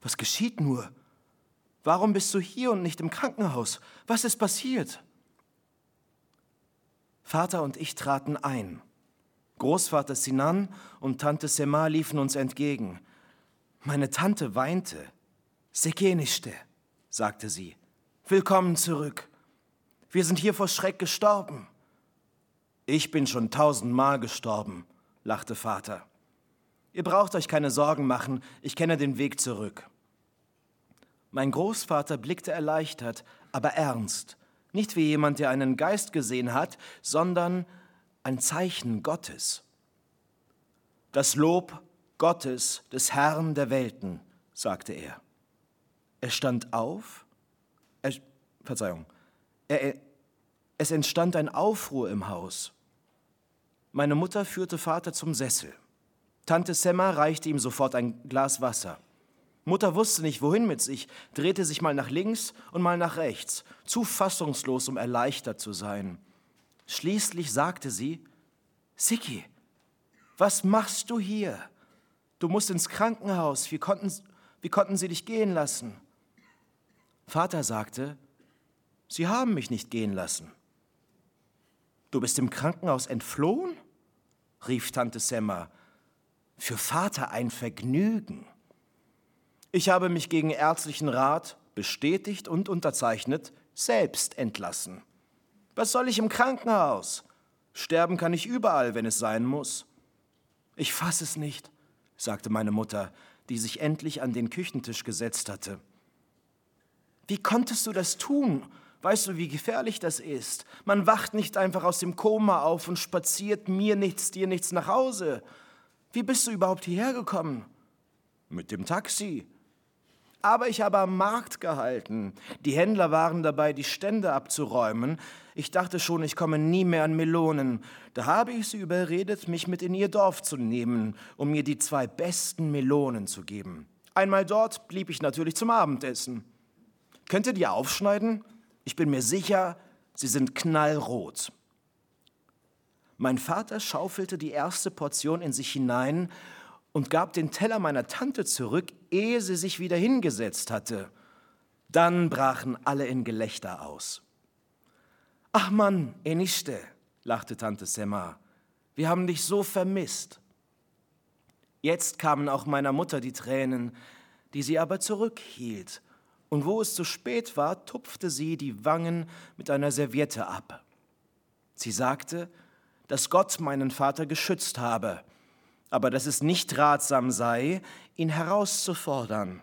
Was geschieht nur? Warum bist du hier und nicht im Krankenhaus? Was ist passiert? Vater und ich traten ein. Großvater Sinan und Tante Sema liefen uns entgegen. Meine Tante weinte. Sekeniste, sagte sie. Willkommen zurück. Wir sind hier vor Schreck gestorben. Ich bin schon tausendmal gestorben, lachte Vater. Ihr braucht euch keine Sorgen machen, ich kenne den Weg zurück. Mein Großvater blickte erleichtert, aber ernst, nicht wie jemand, der einen Geist gesehen hat, sondern ein Zeichen Gottes. Das Lob Gottes, des Herrn der Welten, sagte er. Er stand auf, er, Verzeihung, er, es entstand ein Aufruhr im Haus. Meine Mutter führte Vater zum Sessel. Tante Semma reichte ihm sofort ein Glas Wasser. Mutter wusste nicht, wohin mit sich, drehte sich mal nach links und mal nach rechts, zu fassungslos, um erleichtert zu sein. Schließlich sagte sie, Siki, was machst du hier? Du musst ins Krankenhaus, wie konnten, wie konnten sie dich gehen lassen? Vater sagte, Sie haben mich nicht gehen lassen. Du bist im Krankenhaus entflohen? rief Tante Semma. Für Vater ein Vergnügen. Ich habe mich gegen ärztlichen Rat bestätigt und unterzeichnet, selbst entlassen. Was soll ich im Krankenhaus? Sterben kann ich überall, wenn es sein muss. Ich fass es nicht, sagte meine Mutter, die sich endlich an den Küchentisch gesetzt hatte. Wie konntest du das tun? Weißt du, wie gefährlich das ist? Man wacht nicht einfach aus dem Koma auf und spaziert mir nichts, dir nichts nach Hause. Wie bist du überhaupt hierher gekommen? Mit dem Taxi, aber ich habe am Markt gehalten. Die Händler waren dabei, die Stände abzuräumen. Ich dachte schon, ich komme nie mehr an Melonen. Da habe ich sie überredet, mich mit in ihr Dorf zu nehmen, um mir die zwei besten Melonen zu geben. Einmal dort blieb ich natürlich zum Abendessen. Könnt ihr die aufschneiden? Ich bin mir sicher, sie sind knallrot. Mein Vater schaufelte die erste Portion in sich hinein und gab den Teller meiner Tante zurück, ehe sie sich wieder hingesetzt hatte. Dann brachen alle in Gelächter aus. Ach Mann, Eniste, lachte Tante Semma, wir haben dich so vermisst. Jetzt kamen auch meiner Mutter die Tränen, die sie aber zurückhielt, und wo es zu spät war, tupfte sie die Wangen mit einer Serviette ab. Sie sagte, dass Gott meinen Vater geschützt habe, aber dass es nicht ratsam sei, ihn herauszufordern.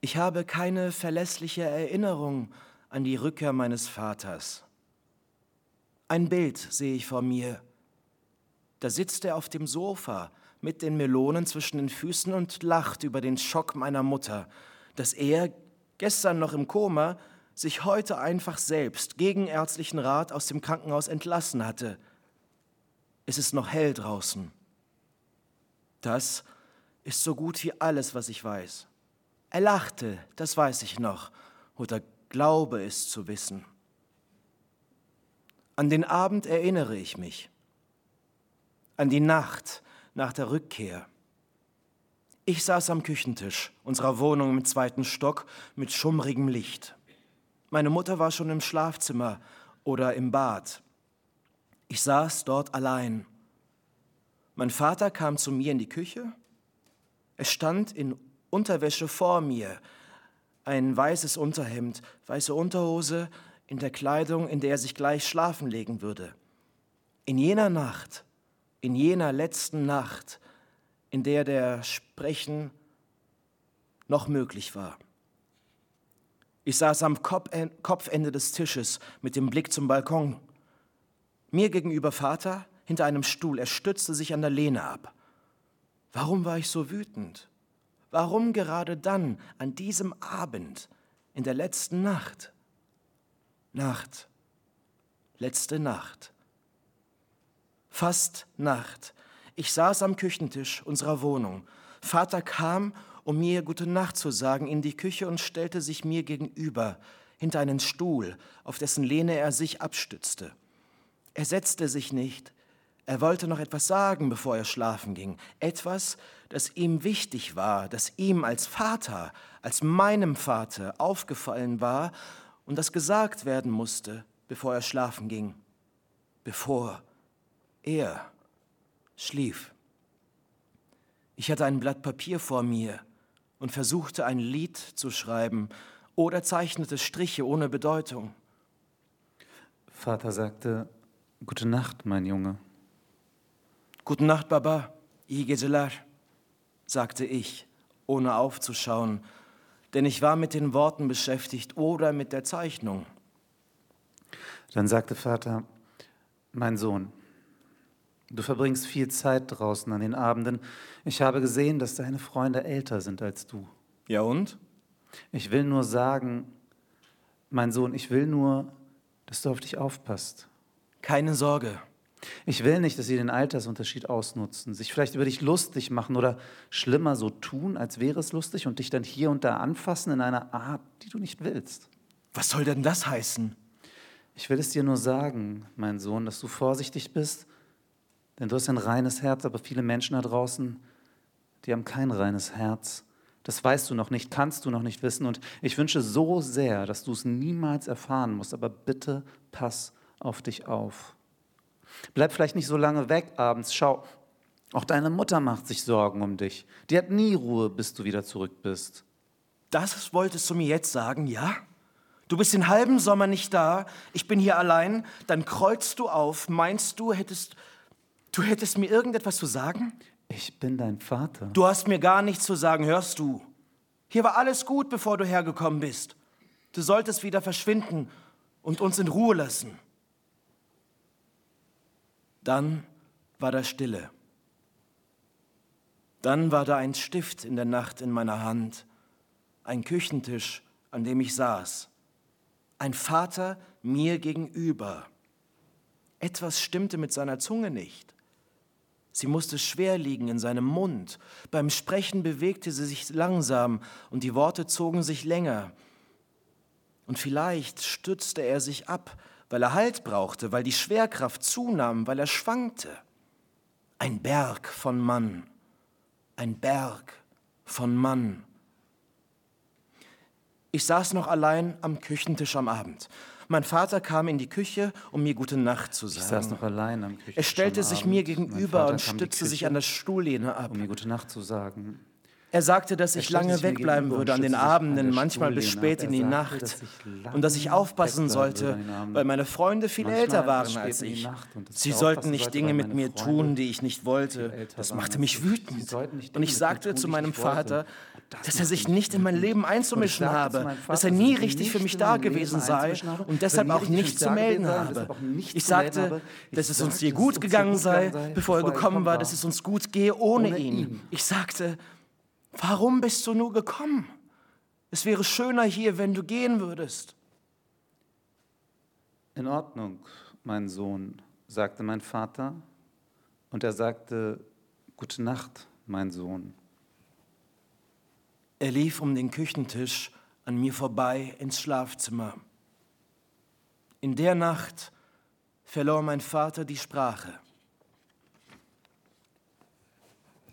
Ich habe keine verlässliche Erinnerung an die Rückkehr meines Vaters. Ein Bild sehe ich vor mir. Da sitzt er auf dem Sofa mit den Melonen zwischen den Füßen und lacht über den Schock meiner Mutter, dass er, gestern noch im Koma, sich heute einfach selbst gegen ärztlichen Rat aus dem Krankenhaus entlassen hatte – es ist noch hell draußen. Das ist so gut wie alles, was ich weiß. Er lachte, das weiß ich noch, oder glaube es zu wissen. An den Abend erinnere ich mich, an die Nacht nach der Rückkehr. Ich saß am Küchentisch unserer Wohnung im zweiten Stock mit schummrigem Licht. Meine Mutter war schon im Schlafzimmer oder im Bad. Ich saß dort allein. Mein Vater kam zu mir in die Küche. Er stand in Unterwäsche vor mir, ein weißes Unterhemd, weiße Unterhose, in der Kleidung, in der er sich gleich schlafen legen würde. In jener Nacht, in jener letzten Nacht, in der der Sprechen noch möglich war. Ich saß am Kopfende des Tisches mit dem Blick zum Balkon. Mir gegenüber Vater hinter einem Stuhl, er stützte sich an der Lehne ab. Warum war ich so wütend? Warum gerade dann, an diesem Abend, in der letzten Nacht? Nacht, Letzte Nacht. Fast Nacht. Ich saß am Küchentisch unserer Wohnung. Vater kam, um mir gute Nacht zu sagen, in die Küche und stellte sich mir gegenüber, hinter einen Stuhl, auf dessen Lehne er sich abstützte. Er setzte sich nicht, er wollte noch etwas sagen, bevor er schlafen ging. Etwas, das ihm wichtig war, das ihm als Vater, als meinem Vater aufgefallen war und das gesagt werden musste, bevor er schlafen ging. Bevor er schlief. Ich hatte ein Blatt Papier vor mir und versuchte ein Lied zu schreiben oder zeichnete Striche ohne Bedeutung. Vater sagte, Gute Nacht, mein Junge. Gute Nacht, Baba. İyi geceler, sagte ich, ohne aufzuschauen, denn ich war mit den Worten beschäftigt oder mit der Zeichnung. Dann sagte Vater, mein Sohn, du verbringst viel Zeit draußen an den Abenden. Ich habe gesehen, dass deine Freunde älter sind als du. Ja und? Ich will nur sagen, mein Sohn, ich will nur, dass du auf dich aufpasst. Keine Sorge, Ich will nicht, dass sie den Altersunterschied ausnutzen, sich vielleicht über dich lustig machen oder schlimmer so tun, als wäre es lustig und dich dann hier und da anfassen in einer Art, die du nicht willst. was soll denn das heißen? Ich will es dir nur sagen, mein Sohn, dass du vorsichtig bist, denn du hast ein reines Herz, aber viele Menschen da draußen, die haben kein reines Herz. Das weißt du noch nicht, kannst du noch nicht wissen und ich wünsche so sehr, dass du es niemals erfahren musst, aber bitte pass auf dich auf. Bleib vielleicht nicht so lange weg abends. Schau, auch deine Mutter macht sich Sorgen um dich. Die hat nie Ruhe, bis du wieder zurück bist. Das wolltest du mir jetzt sagen, ja? Du bist den halben Sommer nicht da, ich bin hier allein, dann kreuzt du auf, meinst du, hättest du hättest mir irgendetwas zu sagen? Ich bin dein Vater. Du hast mir gar nichts zu sagen, hörst du? Hier war alles gut, bevor du hergekommen bist. Du solltest wieder verschwinden und uns in Ruhe lassen. Dann war da Stille. Dann war da ein Stift in der Nacht in meiner Hand, ein Küchentisch, an dem ich saß, ein Vater mir gegenüber. Etwas stimmte mit seiner Zunge nicht. Sie musste schwer liegen in seinem Mund. Beim Sprechen bewegte sie sich langsam und die Worte zogen sich länger. Und vielleicht stützte er sich ab, weil er Halt brauchte, weil die Schwerkraft zunahm, weil er schwankte. Ein Berg von Mann, ein Berg von Mann. Ich saß noch allein am Küchentisch am Abend. Mein Vater kam in die Küche, um mir gute Nacht zu Ich saß noch sagen. allein am Küchentisch Er stellte sich Abend. mir gegenüber und stützte sich an der Stuhllehne ab. um mir gute Nacht zu sagen. Er sagte, dass ich lange wegbleiben würde an den Abenden, manchmal bis spät in die Nacht. Und dass ich aufpassen sollte, weil meine Freunde viel älter waren als ich. Sie sollten nicht Dinge mit mir tun, die ich nicht wollte. Das machte mich wütend. Und ich sagte zu meinem. Vater, Das dass er sich nicht in mein. Leben einzumischen habe, dass er nie ich richtig für mich da gewesen sei und deshalb auch nichts zu melden habe. Ich sagte, dass es uns dass gut gegangen sei, bevor er gekommen war, dass es uns gut gehe ohne ihn. Ich sagte, warum bist du nur gekommen? Es wäre schöner hier, wenn du gehen würdest. In Ordnung, mein Sohn, sagte mein Vater. Und er sagte, Gute Nacht, mein Sohn. Er lief um den Küchentisch an mir vorbei ins Schlafzimmer. In der Nacht verlor mein Vater die Sprache.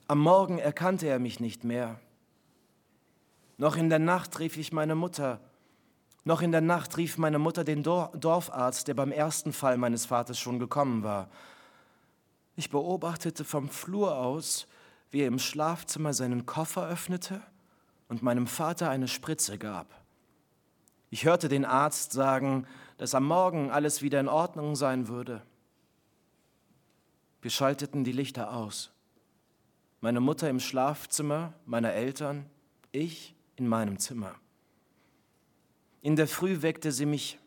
Am Morgen erkannte er mich nicht mehr. Noch in der Nacht rief ich meine Mutter. Noch in der Nacht rief meine Mutter den Dor Dorfarzt, der beim ersten Fall meines Vaters schon gekommen war. Ich beobachtete vom Flur aus, wie er im Schlafzimmer seinen Koffer öffnete und meinem Vater eine Spritze gab. Ich hörte den Arzt sagen, dass am Morgen alles wieder in Ordnung sein würde. Wir schalteten die Lichter aus. Meine Mutter im Schlafzimmer meiner Eltern, ich in meinem Zimmer. In der Früh weckte sie mich.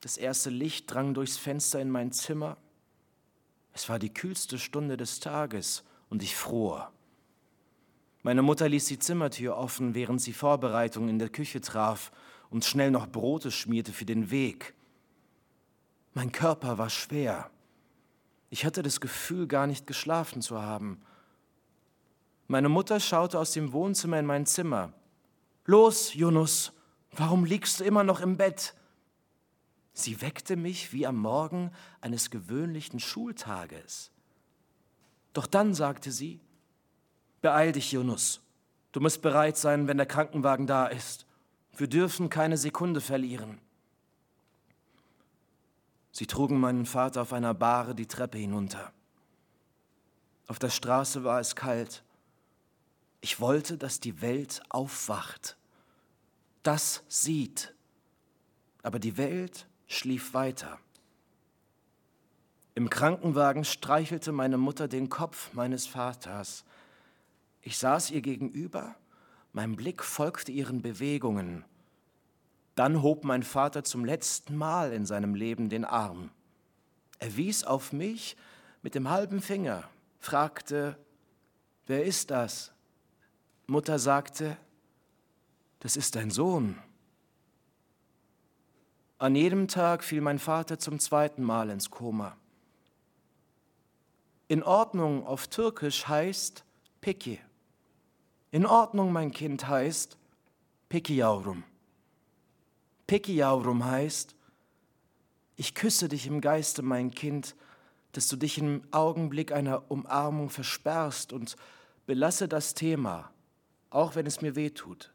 Das erste Licht drang durchs Fenster in mein Zimmer. Es war die kühlste Stunde des Tages und ich fror. Meine Mutter ließ die Zimmertür offen, während sie Vorbereitungen in der Küche traf und schnell noch Brote schmierte für den Weg. Mein Körper war schwer. Ich hatte das Gefühl, gar nicht geschlafen zu haben. Meine Mutter schaute aus dem Wohnzimmer in mein Zimmer. Los, Yunus, warum liegst du immer noch im Bett? Sie weckte mich wie am Morgen eines gewöhnlichen Schultages. Doch dann sagte sie, Beeil dich, Yunus. Du musst bereit sein, wenn der Krankenwagen da ist. Wir dürfen keine Sekunde verlieren. Sie trugen meinen Vater auf einer Bahre die Treppe hinunter. Auf der Straße war es kalt. Ich wollte, dass die Welt aufwacht, das sieht. Aber die Welt schlief weiter. Im Krankenwagen streichelte meine Mutter den Kopf meines Vaters. Ich saß ihr gegenüber, mein Blick folgte ihren Bewegungen. Dann hob mein Vater zum letzten Mal in seinem Leben den Arm. Er wies auf mich mit dem halben Finger, fragte, wer ist das? Mutter sagte, das ist dein Sohn. An jedem Tag fiel mein Vater zum zweiten Mal ins Koma. In Ordnung auf Türkisch heißt Peki. In Ordnung, mein Kind, heißt Peki Yavrum. Peki Yavrum heißt, ich küsse dich im Geiste, mein Kind, dass du dich im Augenblick einer Umarmung versperrst und belasse das Thema, auch wenn es mir weh tut.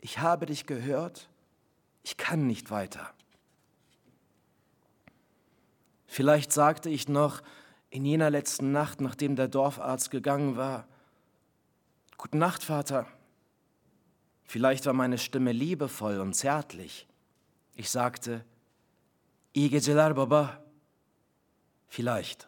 Ich habe dich gehört, ich kann nicht weiter. Vielleicht sagte ich noch in jener letzten Nacht, nachdem der Dorfarzt gegangen war, Guten Nacht, Vater. Vielleicht war meine Stimme liebevoll und zärtlich. Ich sagte, İyi geceler Baba. Vielleicht.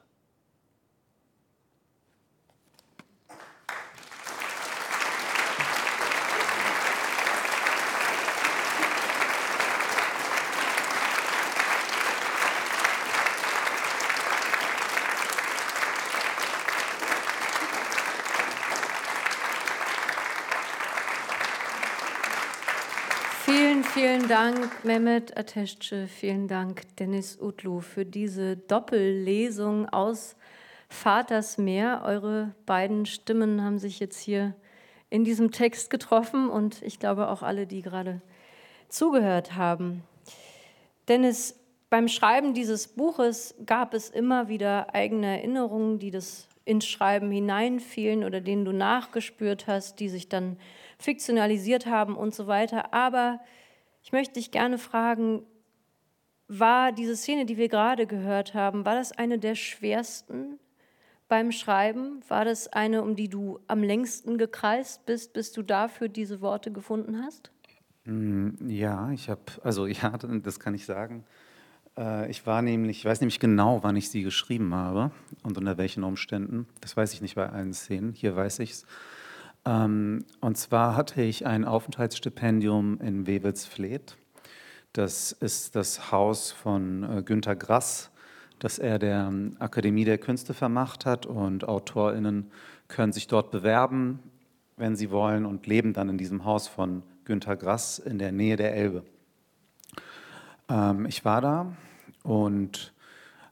Vielen Dank, Mehmet Ateşçi. Vielen Dank, Dennis Utlu, für diese Doppellesung aus Vaters Meer. Eure beiden Stimmen haben sich jetzt hier in diesem Text getroffen und ich glaube auch alle, die gerade zugehört haben. Dennis, beim Schreiben dieses Buches gab es immer wieder eigene Erinnerungen, die das ins Schreiben hineinfielen oder denen du nachgespürt hast, die sich dann fiktionalisiert haben und so weiter. Aber ich möchte dich gerne fragen, war diese Szene, die wir gerade gehört haben, war das eine der schwersten beim Schreiben? War das eine, um die du am längsten gekreist bist, bis du dafür diese Worte gefunden hast? Mm, ja, ich habe, also ja, das kann ich sagen. Äh, ich war nämlich, ich weiß nämlich genau, wann ich sie geschrieben habe und unter welchen Umständen. Das weiß ich nicht bei allen Szenen. Hier weiß ich es. Ähm, und zwar hatte ich ein Aufenthaltsstipendium in Wewelsfleth. Das ist das Haus von äh, Günter Grass, das er der ähm, Akademie der Künste vermacht hat. Und AutorInnen können sich dort bewerben, wenn sie wollen, und leben dann in diesem Haus von Günter Grass in der Nähe der Elbe. Ähm, ich war da und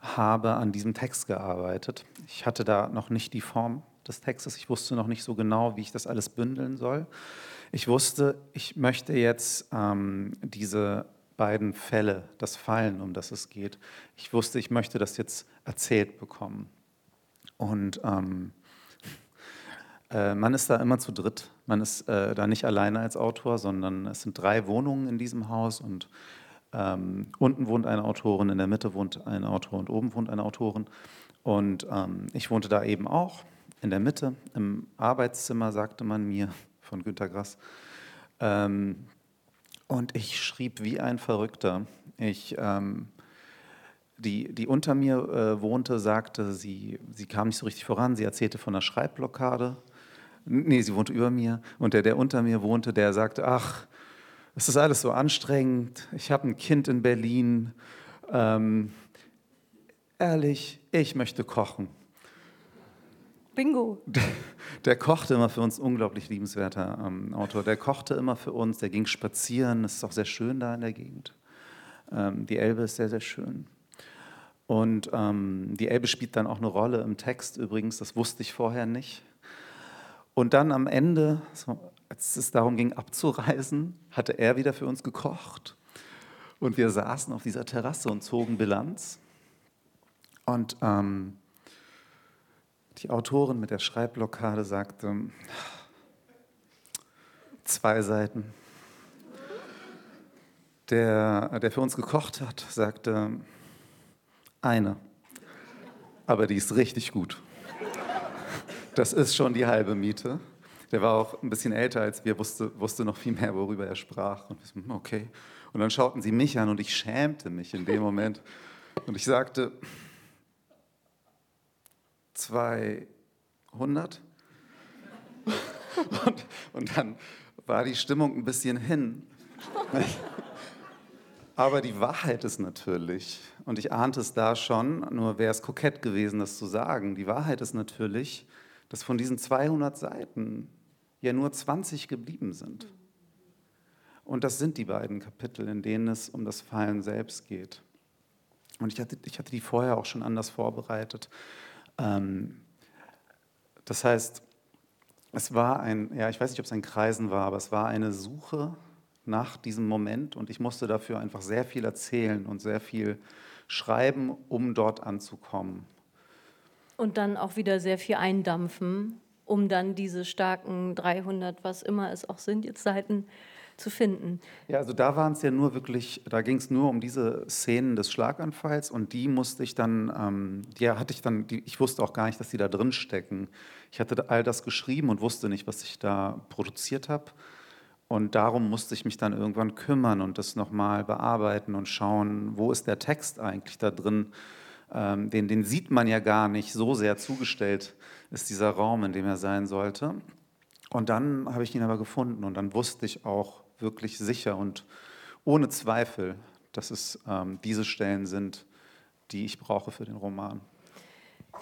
habe an diesem Text gearbeitet. Ich hatte da noch nicht die Form des Textes. Ich wusste noch nicht so genau, wie ich das alles bündeln soll. Ich wusste, ich möchte jetzt ähm, diese beiden Fälle, das Fallen, um das es geht, ich wusste, ich möchte das jetzt erzählt bekommen. Und ähm, äh, man ist da immer zu dritt. Man ist äh, da nicht alleine als Autor, sondern es sind drei Wohnungen in diesem Haus und ähm, unten wohnt eine Autorin, in der Mitte wohnt ein Autor und oben wohnt eine Autorin. Und ähm, ich wohnte da eben auch in der Mitte, im Arbeitszimmer, sagte man mir von Günter Grass. Ähm, und ich schrieb wie ein Verrückter. Ich, ähm, die, die unter mir äh, wohnte, sagte, sie, sie kam nicht so richtig voran. Sie erzählte von einer Schreibblockade. Nee, sie wohnte über mir. Und der, der unter mir wohnte, der sagte, ach, es ist alles so anstrengend. Ich habe ein Kind in Berlin. Ähm, ehrlich, ich möchte kochen. Bingo. Der, der, kochte immer für uns, unglaublich liebenswerter ähm, Autor. Der kochte immer für uns, der ging spazieren. Es ist auch sehr schön da in der Gegend. Ähm, die Elbe ist sehr, sehr schön. Und ähm, die Elbe spielt dann auch eine Rolle im Text übrigens, das wusste ich vorher nicht. Und dann am Ende, als es darum ging abzureisen, hatte er wieder für uns gekocht. Und wir saßen auf dieser Terrasse und zogen Bilanz. Und ähm, die Autorin mit der Schreibblockade sagte, zwei Seiten. Der, der für uns gekocht hat, sagte, eine. Aber die ist richtig gut. Das ist schon die halbe Miete. Der war auch ein bisschen älter als wir, wusste, wusste noch viel mehr, worüber er sprach. Und wir hm, okay. Und dann schauten sie mich an und ich schämte mich in dem Moment. Und ich sagte, 200? Und, und dann war die Stimmung ein bisschen hin. Aber die Wahrheit ist natürlich, und ich ahnte es da schon, nur wäre es kokett gewesen, das zu sagen, die Wahrheit ist natürlich, dass von diesen 200 Seiten ja nur 20 geblieben sind. Und das sind die beiden Kapitel, in denen es um das Fallen selbst geht. Und ich hatte, ich hatte die vorher auch schon anders vorbereitet. Ähm, das heißt, es war ein, ja, ich weiß nicht, ob es ein Kreisen war, aber es war eine Suche nach diesem Moment und ich musste dafür einfach sehr viel erzählen und sehr viel schreiben, um dort anzukommen. Und dann auch wieder sehr viel eindampfen, um dann diese starken 300, was immer es auch sind, jetzt Seiten zu finden. Ja, also da waren es ja nur wirklich, da ging es nur um diese Szenen des Schlaganfalls und die musste ich dann, ähm, die hatte ich dann, die, ich wusste auch gar nicht, dass die da drin stecken. Ich hatte all das geschrieben und wusste nicht, was ich da produziert habe. Und darum musste ich mich dann irgendwann kümmern und das nochmal bearbeiten und schauen, wo ist der Text eigentlich da drin. Ähm, den, den sieht man ja gar nicht, so sehr zugestellt ist dieser Raum, in dem er sein sollte. Und dann habe ich ihn aber gefunden und dann wusste ich auch wirklich sicher und ohne Zweifel, dass es ähm, diese Stellen sind, die ich brauche für den Roman.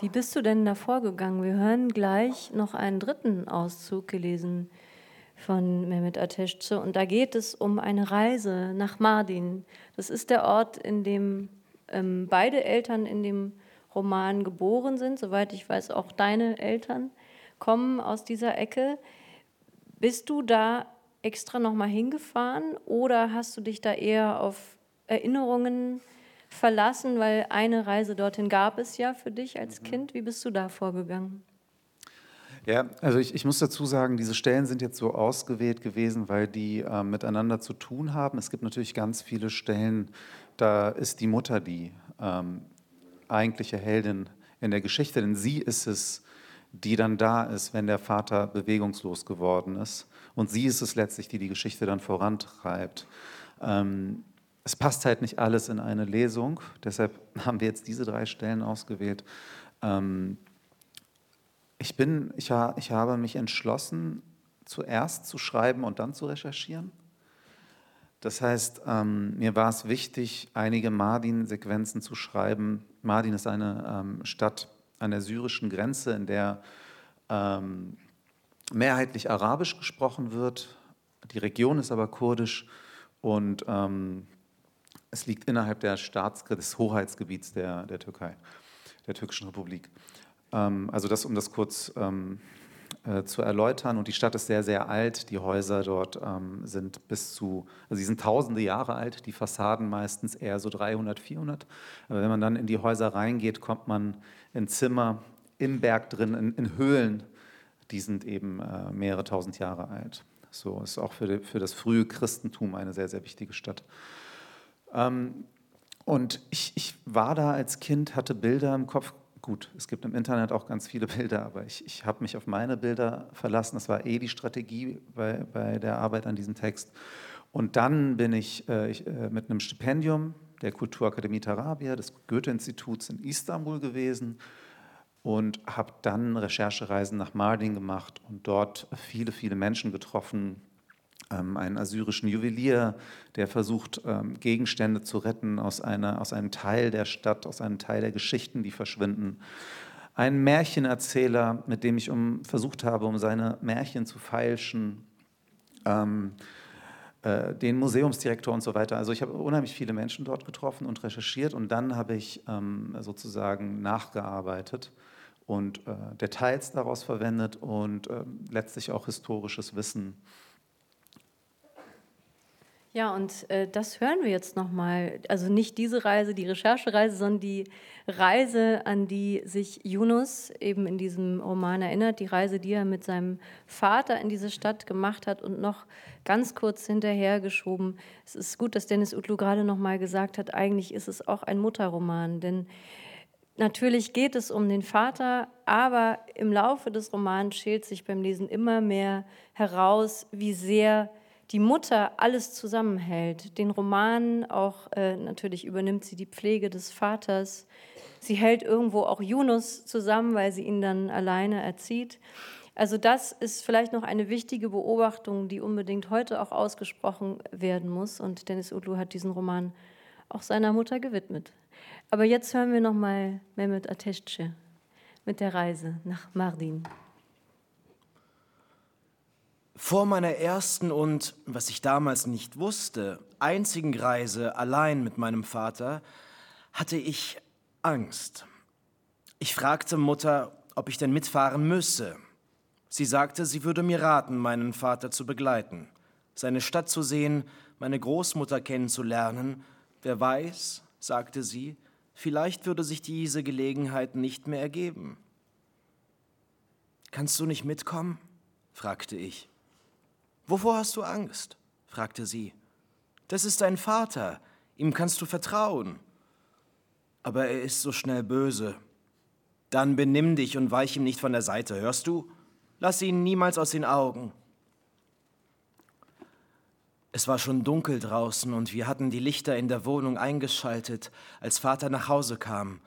Wie bist du denn da vorgegangen? Wir hören gleich noch einen dritten Auszug gelesen von Mehmet Ateşçi. Und da geht es um eine Reise nach Mardin. Das ist der Ort, in dem ähm, beide Eltern in dem Roman geboren sind. Soweit ich weiß, auch deine Eltern kommen aus dieser Ecke. Bist du da extra nochmal hingefahren oder hast du dich da eher auf Erinnerungen verlassen, weil eine Reise dorthin gab es ja für dich als mhm. Kind. Wie bist du da vorgegangen? Ja, also ich, ich, muss dazu sagen, diese Stellen sind jetzt so ausgewählt gewesen, weil die äh, miteinander zu tun haben. Es gibt natürlich ganz viele Stellen, da ist die Mutter die ähm, eigentliche Heldin in der Geschichte, denn sie ist es, die dann da ist, wenn der Vater bewegungslos geworden ist. Und sie ist es letztlich, die die Geschichte dann vorantreibt. Ähm, es passt halt nicht alles in eine Lesung, deshalb haben wir jetzt diese drei Stellen ausgewählt. Ähm, ich, bin, ich, ha, ich habe mich entschlossen, zuerst zu schreiben und dann zu recherchieren. Das heißt, ähm, mir war es wichtig, einige Mardin-Sequenzen zu schreiben. Mardin ist eine ähm, Stadt an der syrischen Grenze, in der ähm, mehrheitlich Arabisch gesprochen wird. Die Region ist aber kurdisch und ähm, es liegt innerhalb der Staats des Hoheitsgebiets der, der Türkei, der türkischen Republik. Ähm, also das, um das kurz ähm, äh, zu erläutern. Und die Stadt ist sehr, sehr alt. Die Häuser dort ähm, sind bis zu, also sie sind tausende Jahre alt, die Fassaden meistens eher so 300, 400. Aber wenn man dann in die Häuser reingeht, kommt man in Zimmer im Berg drin, in, in Höhlen, die sind eben äh, mehrere tausend Jahre alt. So ist auch für, die, für das frühe Christentum eine sehr, sehr wichtige Stadt. Ähm, und ich, ich war da als Kind, hatte Bilder im Kopf gut, es gibt im Internet auch ganz viele Bilder, aber ich, ich habe mich auf meine Bilder verlassen. Das war eh die Strategie bei, bei der Arbeit an diesem Text. Und dann bin ich, äh, ich äh, mit einem Stipendium der Kulturakademie Tarabia des Goethe-Instituts in Istanbul gewesen und habe dann Recherchereisen nach Mardin gemacht und dort viele, viele Menschen getroffen, ähm, einen assyrischen Juwelier, der versucht, ähm, Gegenstände zu retten aus, einer, aus einem Teil der Stadt, aus einem Teil der Geschichten, die verschwinden. Ein Märchenerzähler, mit dem ich um, versucht habe, um seine Märchen zu feilschen. Ähm, äh, den Museumsdirektor und so weiter. Also ich habe unheimlich viele Menschen dort getroffen und recherchiert und dann habe ich ähm, sozusagen nachgearbeitet und äh, Details daraus verwendet und äh, letztlich auch historisches Wissen ja, und äh, das hören wir jetzt nochmal. Also nicht diese Reise, die Recherchereise, sondern die Reise, an die sich Yunus eben in diesem Roman erinnert. Die Reise, die er mit seinem Vater in diese Stadt gemacht hat und noch ganz kurz hinterhergeschoben. Es ist gut, dass Dennis Utlu gerade nochmal gesagt hat, eigentlich ist es auch ein Mutterroman, denn Natürlich geht es um den Vater, aber im Laufe des Romans schält sich beim Lesen immer mehr heraus, wie sehr die Mutter alles zusammenhält. Den Roman auch äh, natürlich übernimmt sie die Pflege des Vaters. Sie hält irgendwo auch Yunus zusammen, weil sie ihn dann alleine erzieht. Also das ist vielleicht noch eine wichtige Beobachtung, die unbedingt heute auch ausgesprochen werden muss. Und Dennis Utlu hat diesen Roman auch seiner Mutter gewidmet. Aber jetzt hören wir noch mal Mehmet Ateşçi mit der Reise nach Mardin. Vor meiner ersten und, was ich damals nicht wusste, einzigen Reise allein mit meinem Vater hatte ich Angst. Ich fragte Mutter, ob ich denn mitfahren müsse. Sie sagte, sie würde mir raten, meinen Vater zu begleiten, seine Stadt zu sehen, meine Großmutter kennenzulernen. Wer weiß, sagte sie, vielleicht würde sich diese Gelegenheit nicht mehr ergeben. Kannst du nicht mitkommen? fragte ich. Wovor hast du Angst? fragte sie. Das ist dein Vater, ihm kannst du vertrauen. Aber er ist so schnell böse. Dann benimm dich und weich ihm nicht von der Seite, hörst du? Lass ihn niemals aus den Augen. Es war schon dunkel draußen und wir hatten die Lichter in der Wohnung eingeschaltet, als Vater nach Hause kam.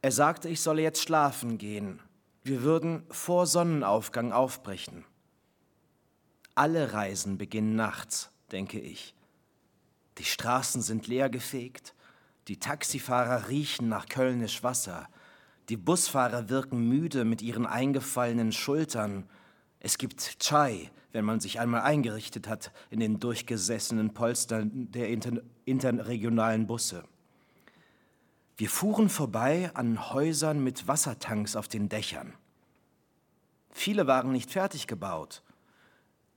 Er sagte, ich solle jetzt schlafen gehen. Wir würden vor Sonnenaufgang aufbrechen. Alle Reisen beginnen nachts, denke ich. Die Straßen sind leergefegt, die Taxifahrer riechen nach Kölnisch Wasser, die Busfahrer wirken müde mit ihren eingefallenen Schultern. Es gibt Chai, wenn man sich einmal eingerichtet hat in den durchgesessenen Polstern der inter interregionalen Busse. Wir fuhren vorbei an Häusern mit Wassertanks auf den Dächern. Viele waren nicht fertig gebaut.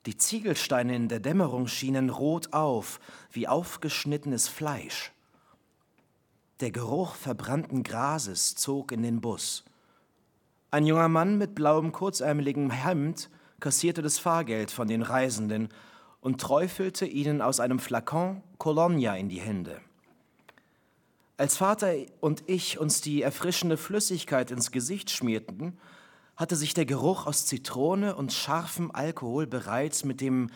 Die Ziegelsteine in der Dämmerung schienen rot auf, wie aufgeschnittenes Fleisch. Der Geruch verbrannten Grases zog in den Bus. Ein junger Mann mit blauem kurzärmeligem Hemd kassierte das Fahrgeld von den Reisenden und träufelte ihnen aus einem Flakon Colonia in die Hände. Als Vater und ich uns die erfrischende Flüssigkeit ins Gesicht schmierten, hatte sich der Geruch aus Zitrone und scharfem Alkohol bereits mit dem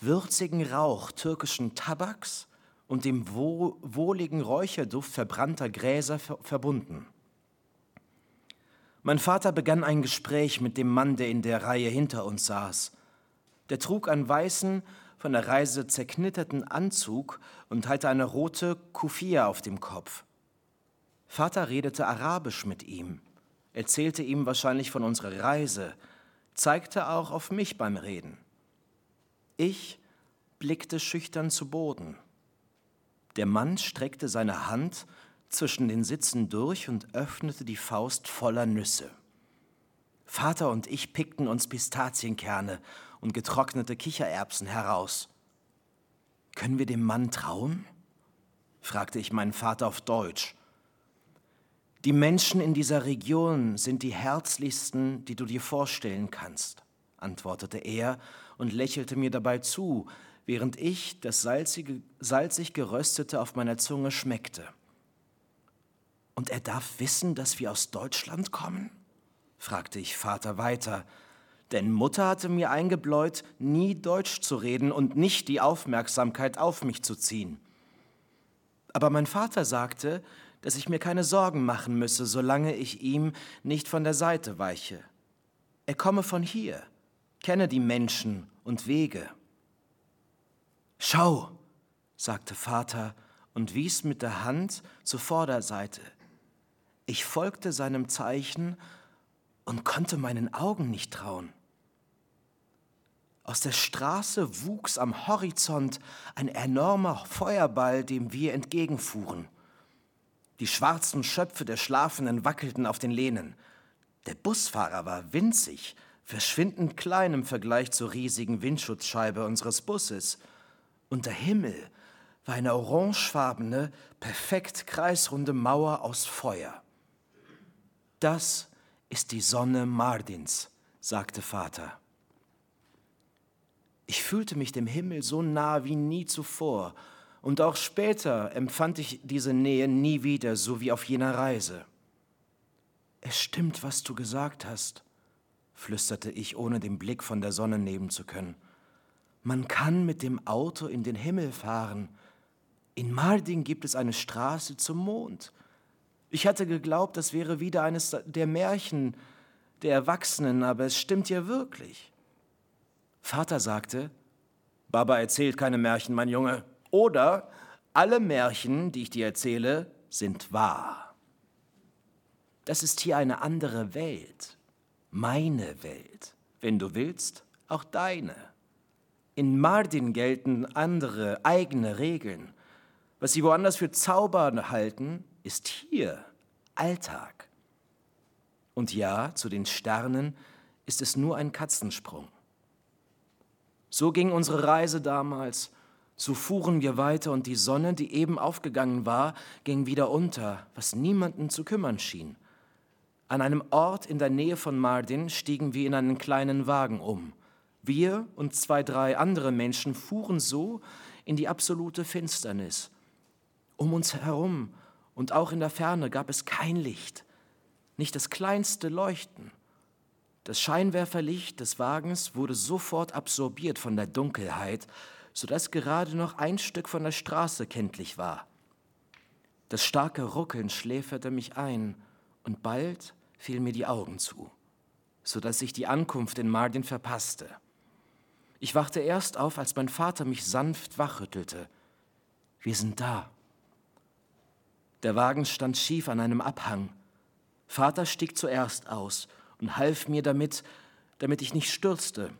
würzigen Rauch türkischen Tabaks und dem wohligen Räucherduft verbrannter Gräser verbunden. Mein Vater begann ein Gespräch mit dem Mann, der in der Reihe hinter uns saß. Der trug einen weißen, von der Reise zerknitterten Anzug und hatte eine rote Kufia auf dem Kopf. Vater redete Arabisch mit ihm erzählte ihm wahrscheinlich von unserer Reise, zeigte auch auf mich beim Reden. Ich blickte schüchtern zu Boden. Der Mann streckte seine Hand zwischen den Sitzen durch und öffnete die Faust voller Nüsse. Vater und ich pickten uns Pistazienkerne und getrocknete Kichererbsen heraus. Können wir dem Mann trauen? fragte ich meinen Vater auf Deutsch die Menschen in dieser Region sind die herzlichsten, die du dir vorstellen kannst, antwortete er und lächelte mir dabei zu, während ich das salzige, salzig geröstete auf meiner Zunge schmeckte. Und er darf wissen, dass wir aus Deutschland kommen? fragte ich Vater weiter, denn Mutter hatte mir eingebläut, nie Deutsch zu reden und nicht die Aufmerksamkeit auf mich zu ziehen. Aber mein Vater sagte, dass ich mir keine Sorgen machen müsse, solange ich ihm nicht von der Seite weiche. Er komme von hier, kenne die Menschen und Wege. Schau, sagte Vater und wies mit der Hand zur Vorderseite. Ich folgte seinem Zeichen und konnte meinen Augen nicht trauen. Aus der Straße wuchs am Horizont ein enormer Feuerball, dem wir entgegenfuhren. Die schwarzen Schöpfe der Schlafenden wackelten auf den Lehnen. Der Busfahrer war winzig, verschwindend klein im Vergleich zur riesigen Windschutzscheibe unseres Busses. Und der Himmel war eine orangefarbene, perfekt kreisrunde Mauer aus Feuer. Das ist die Sonne Mardins, sagte Vater. Ich fühlte mich dem Himmel so nah wie nie zuvor, und auch später empfand ich diese Nähe nie wieder, so wie auf jener Reise. Es stimmt, was du gesagt hast, flüsterte ich, ohne den Blick von der Sonne nehmen zu können. Man kann mit dem Auto in den Himmel fahren. In Mardin gibt es eine Straße zum Mond. Ich hatte geglaubt, das wäre wieder eines der Märchen der Erwachsenen, aber es stimmt ja wirklich. Vater sagte, Baba erzählt keine Märchen, mein Junge. Oder alle Märchen, die ich dir erzähle, sind wahr. Das ist hier eine andere Welt, meine Welt, wenn du willst, auch deine. In Mardin gelten andere, eigene Regeln. Was sie woanders für Zauber halten, ist hier Alltag. Und ja, zu den Sternen ist es nur ein Katzensprung. So ging unsere Reise damals. So fuhren wir weiter und die Sonne, die eben aufgegangen war, ging wieder unter, was niemanden zu kümmern schien. An einem Ort in der Nähe von Mardin stiegen wir in einen kleinen Wagen um. Wir und zwei, drei andere Menschen fuhren so in die absolute Finsternis. Um uns herum und auch in der Ferne gab es kein Licht, nicht das kleinste Leuchten. Das Scheinwerferlicht des Wagens wurde sofort absorbiert von der Dunkelheit, sodass gerade noch ein Stück von der Straße kenntlich war. Das starke Ruckeln schläferte mich ein, und bald fielen mir die Augen zu, sodass ich die Ankunft in Mardin verpasste. Ich wachte erst auf, als mein Vater mich sanft wachrüttelte. Wir sind da. Der Wagen stand schief an einem Abhang. Vater stieg zuerst aus und half mir damit, damit ich nicht stürzte.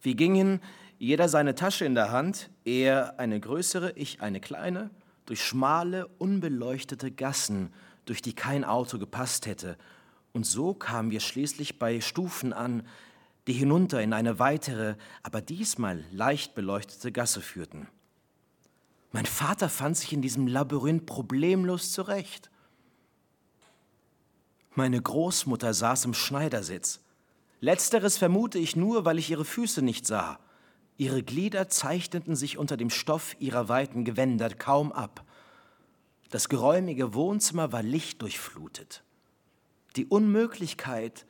Wir gingen, jeder seine Tasche in der Hand, er eine größere, ich eine kleine, durch schmale, unbeleuchtete Gassen, durch die kein Auto gepasst hätte. Und so kamen wir schließlich bei Stufen an, die hinunter in eine weitere, aber diesmal leicht beleuchtete Gasse führten. Mein Vater fand sich in diesem Labyrinth problemlos zurecht. Meine Großmutter saß im Schneidersitz. Letzteres vermute ich nur, weil ich ihre Füße nicht sah. Ihre Glieder zeichneten sich unter dem Stoff ihrer weiten Gewänder kaum ab. Das geräumige Wohnzimmer war lichtdurchflutet. Die Unmöglichkeit,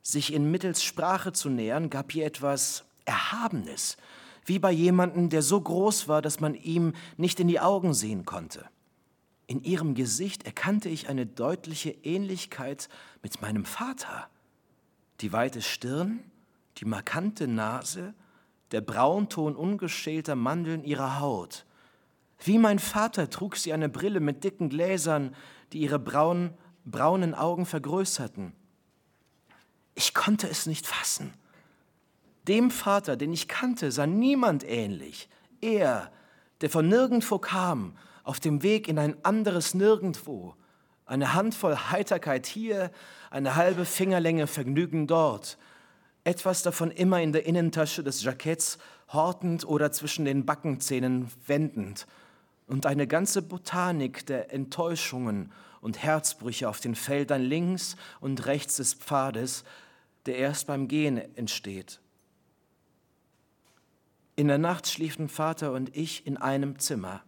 sich in mittels Sprache zu nähern, gab ihr etwas Erhabenes, wie bei jemandem, der so groß war, dass man ihm nicht in die Augen sehen konnte. In ihrem Gesicht erkannte ich eine deutliche Ähnlichkeit mit meinem Vater. Die weite Stirn, die markante Nase, der Braunton ungeschälter Mandeln ihrer Haut. Wie mein Vater trug sie eine Brille mit dicken Gläsern, die ihre braunen, braunen Augen vergrößerten. Ich konnte es nicht fassen. Dem Vater, den ich kannte, sah niemand ähnlich. Er, der von nirgendwo kam auf dem Weg in ein anderes Nirgendwo. Eine Handvoll Heiterkeit hier, eine halbe Fingerlänge Vergnügen dort. Etwas davon immer in der Innentasche des Jacketts hortend oder zwischen den Backenzähnen wendend. Und eine ganze Botanik der Enttäuschungen und Herzbrüche auf den Feldern links und rechts des Pfades, der erst beim Gehen entsteht. In der Nacht schliefen Vater und ich in einem Zimmer.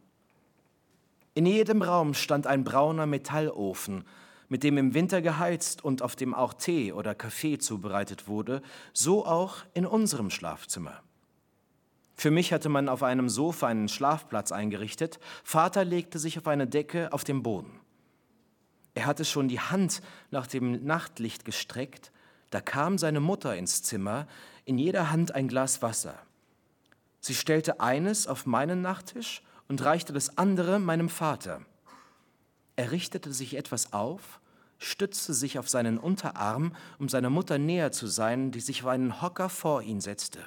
In jedem Raum stand ein brauner Metallofen, mit dem im Winter geheizt und auf dem auch Tee oder Kaffee zubereitet wurde, so auch in unserem Schlafzimmer. Für mich hatte man auf einem Sofa einen Schlafplatz eingerichtet, Vater legte sich auf eine Decke auf dem Boden. Er hatte schon die Hand nach dem Nachtlicht gestreckt, da kam seine Mutter ins Zimmer, in jeder Hand ein Glas Wasser. Sie stellte eines auf meinen Nachttisch und reichte das andere meinem Vater. Er richtete sich etwas auf, stützte sich auf seinen Unterarm, um seiner Mutter näher zu sein, die sich auf einen Hocker vor ihn setzte.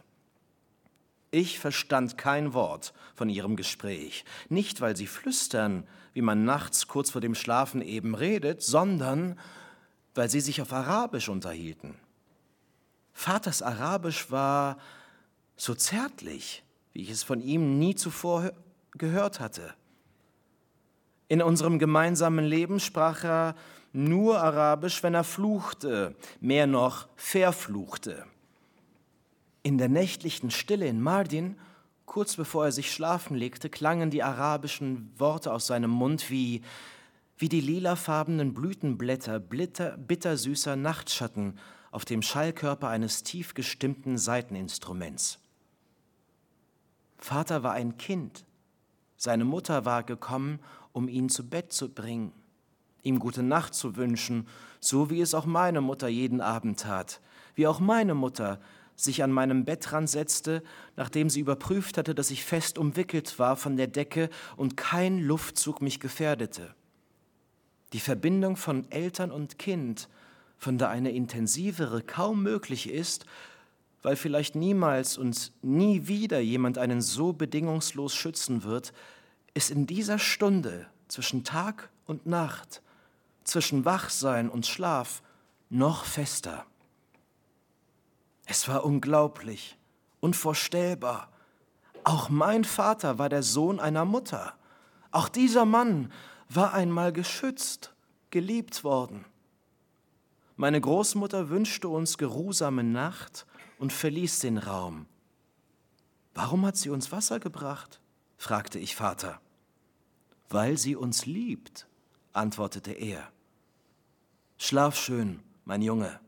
Ich verstand kein Wort von ihrem Gespräch, nicht weil sie flüstern, wie man nachts kurz vor dem Schlafen eben redet, sondern weil sie sich auf Arabisch unterhielten. Vaters Arabisch war so zärtlich, wie ich es von ihm nie zuvor gehört hatte. In unserem gemeinsamen Leben sprach er nur Arabisch, wenn er fluchte, mehr noch verfluchte. In der nächtlichen Stille in Mardin, kurz bevor er sich schlafen legte, klangen die arabischen Worte aus seinem Mund wie, wie die lilafarbenen Blütenblätter blitter, bittersüßer Nachtschatten auf dem Schallkörper eines tief gestimmten Saiteninstruments. Vater war ein Kind. Seine Mutter war gekommen, um ihn zu Bett zu bringen, ihm gute Nacht zu wünschen, so wie es auch meine Mutter jeden Abend tat, wie auch meine Mutter sich an meinem Bettrand setzte, nachdem sie überprüft hatte, dass ich fest umwickelt war von der Decke und kein Luftzug mich gefährdete. Die Verbindung von Eltern und Kind, von der eine intensivere kaum möglich ist, weil vielleicht niemals und nie wieder jemand einen so bedingungslos schützen wird, ist in dieser Stunde zwischen Tag und Nacht, zwischen Wachsein und Schlaf noch fester. Es war unglaublich, unvorstellbar. Auch mein Vater war der Sohn einer Mutter. Auch dieser Mann war einmal geschützt, geliebt worden. Meine Großmutter wünschte uns geruhsame Nacht und verließ den Raum. Warum hat sie uns Wasser gebracht? fragte ich Vater. Weil sie uns liebt, antwortete er. Schlaf schön, mein Junge.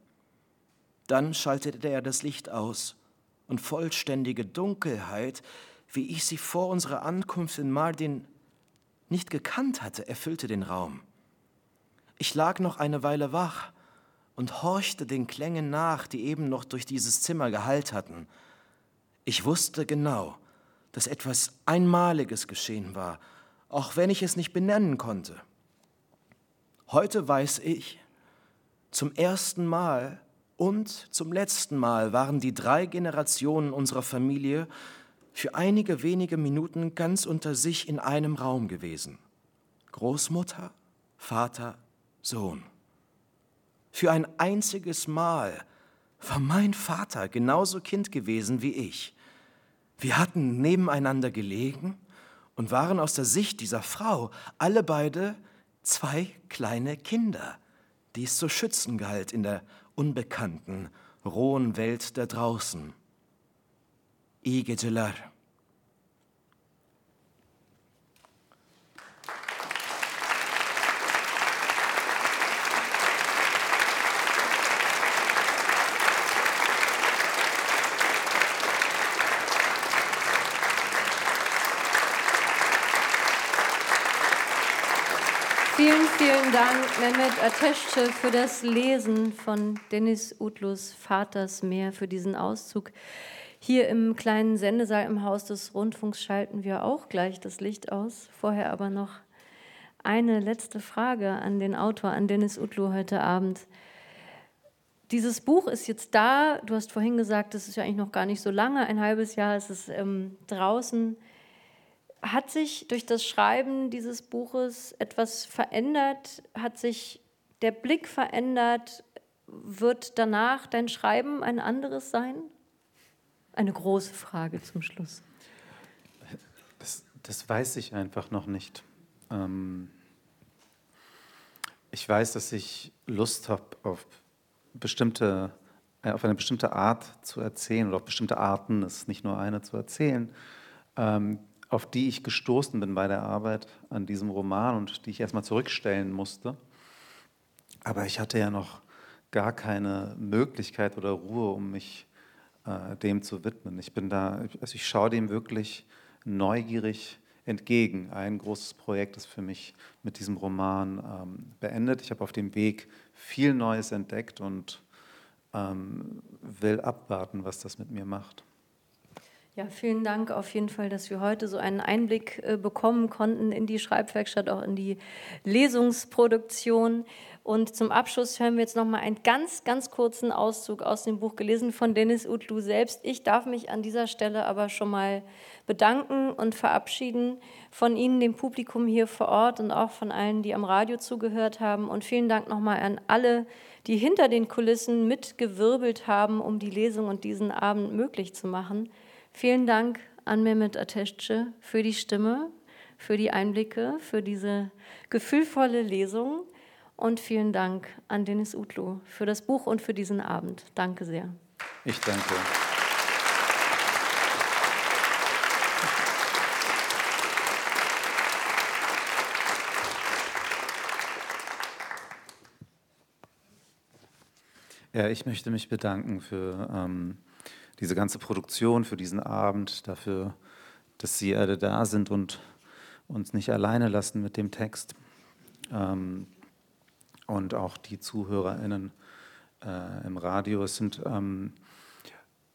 Dann schaltete er das Licht aus, und vollständige Dunkelheit, wie ich sie vor unserer Ankunft in Mardin nicht gekannt hatte, erfüllte den Raum. Ich lag noch eine Weile wach und horchte den Klängen nach, die eben noch durch dieses Zimmer geheilt hatten. Ich wusste genau, dass etwas Einmaliges geschehen war, auch wenn ich es nicht benennen konnte. Heute weiß ich, zum ersten Mal und zum letzten Mal waren die drei Generationen unserer Familie für einige wenige Minuten ganz unter sich in einem Raum gewesen. Großmutter, Vater, Sohn. Für ein einziges Mal war mein Vater genauso Kind gewesen wie ich. Wir hatten nebeneinander gelegen und waren aus der Sicht dieser Frau alle beide zwei kleine Kinder, die es zu schützen galt in der unbekannten, rohen Welt da draußen. İyi geceler. Vielen, vielen Dank, Mehmet Ateşçe, für das Lesen von Dennis Utlus Vaters Meer, für diesen Auszug. Hier im kleinen Sendesaal im Haus des Rundfunks schalten wir auch gleich das Licht aus. Vorher aber noch eine letzte Frage an den Autor, an Dennis Utlu heute Abend. Dieses Buch ist jetzt da. Du hast vorhin gesagt, es ist ja eigentlich noch gar nicht so lange. Ein halbes Jahr ist es ähm, draußen. Hat sich durch das Schreiben dieses Buches etwas verändert? Hat sich der Blick verändert? Wird danach dein Schreiben ein anderes sein? Eine große Frage zum Schluss. Das, das weiß ich einfach noch nicht. Ähm ich weiß, dass ich Lust habe auf bestimmte äh, auf eine bestimmte Art zu erzählen oder auf bestimmte Arten, es ist nicht nur eine zu erzählen, ähm, auf die ich gestoßen bin bei der Arbeit an diesem Roman und die ich erstmal zurückstellen musste. Aber ich hatte ja noch gar keine Möglichkeit oder Ruhe, um mich äh, dem zu widmen. Ich bin da, also ich schaue dem wirklich neugierig entgegen. Ein großes Projekt ist für mich mit diesem Roman ähm, beendet. Ich habe auf dem Weg viel Neues entdeckt und ähm, will abwarten, was das mit mir macht. Ja, vielen Dank auf jeden Fall, dass wir heute so einen Einblick äh, bekommen konnten in die Schreibwerkstatt, auch in die Lesungsproduktion. Und zum Abschluss hören wir jetzt noch mal einen ganz, ganz kurzen Auszug aus dem Buch gelesen von Dennis Utlu selbst. Ich darf mich an dieser Stelle aber schon mal bedanken und verabschieden von Ihnen, dem Publikum hier vor Ort und auch von allen, die am Radio zugehört haben. Und vielen Dank nochmal an alle, die hinter den Kulissen mitgewirbelt haben, um die Lesung und diesen Abend möglich zu machen. Vielen Dank an Mehmet Ateşçi für die Stimme, für die Einblicke, für diese gefühlvolle Lesung. Und vielen Dank an Dennis Utlu für das Buch und für diesen Abend. Danke sehr. Ich danke. Ja, ich möchte mich bedanken für ähm, diese ganze Produktion, für diesen Abend, dafür, dass Sie alle da sind und uns nicht alleine lassen mit dem Text. Ähm, und auch die ZuhörerInnen äh, im Radio. Es sind ähm,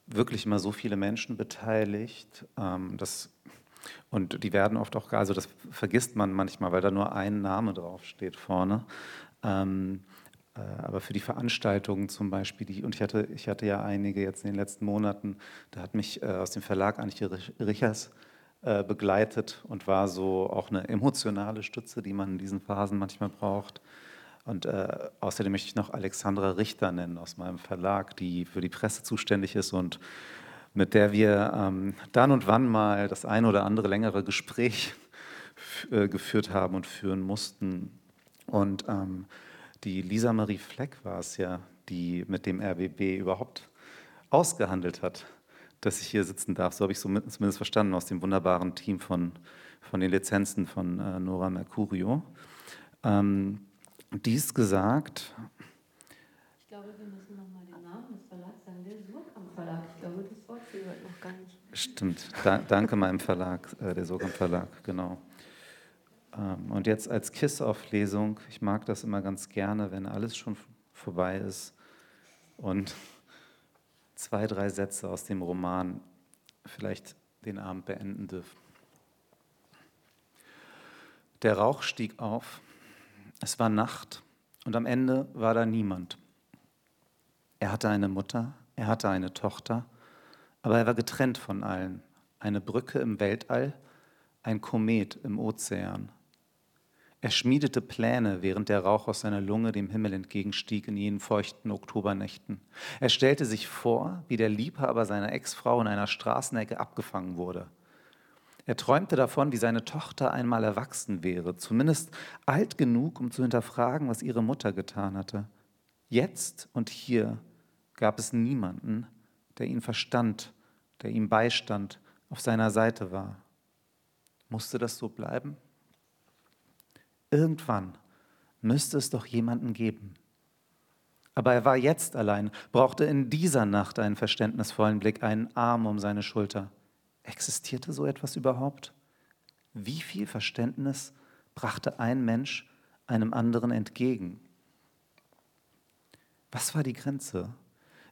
wirklich immer so viele Menschen beteiligt. Ähm, das, und die werden oft auch, also das vergisst man manchmal, weil da nur ein Name draufsteht vorne. Ähm, äh, aber für die Veranstaltungen zum Beispiel, die, und ich hatte, ich hatte ja einige jetzt in den letzten Monaten, da hat mich äh, aus dem Verlag Antje Richers äh, begleitet und war so auch eine emotionale Stütze, die man in diesen Phasen manchmal braucht. Und äh, außerdem möchte ich noch Alexandra Richter nennen aus meinem Verlag, die für die Presse zuständig ist und mit der wir ähm, dann und wann mal das ein oder andere längere Gespräch äh, geführt haben und führen mussten. Und ähm, die Lisa Marie Fleck war es ja, die mit dem RBB überhaupt ausgehandelt hat, dass ich hier sitzen darf. So habe ich es zumindest verstanden aus dem wunderbaren Team von, von den Lizenzen von äh, Nora Mercurio. Ähm, dies gesagt. Ich glaube, wir müssen nochmal den Namen des Verlags sagen, der Surkamp Verlag. Ich glaube, das Wort fehlt noch gar nicht. Stimmt. Da, danke meinem Verlag, äh, der Surkamp Verlag, genau. Ähm, und jetzt als Kiss-Off-Lesung, ich mag das immer ganz gerne, wenn alles schon vorbei ist und zwei, drei Sätze aus dem Roman vielleicht den Abend beenden dürfen. Der Rauch stieg auf es war Nacht und am Ende war da niemand. Er hatte eine Mutter, er hatte eine Tochter, aber er war getrennt von allen. Eine Brücke im Weltall, ein Komet im Ozean. Er schmiedete Pläne, während der Rauch aus seiner Lunge dem Himmel entgegenstieg in jenen feuchten Oktobernächten. Er stellte sich vor, wie der Liebhaber seiner Ex-Frau in einer Straßenecke abgefangen wurde. Er träumte davon, wie seine Tochter einmal erwachsen wäre, zumindest alt genug, um zu hinterfragen, was ihre Mutter getan hatte. Jetzt und hier gab es niemanden, der ihn verstand, der ihm beistand, auf seiner Seite war. Musste das so bleiben? Irgendwann müsste es doch jemanden geben. Aber er war jetzt allein, brauchte in dieser Nacht einen verständnisvollen Blick, einen Arm um seine Schulter. Existierte so etwas überhaupt? Wie viel Verständnis brachte ein Mensch einem anderen entgegen? Was war die Grenze?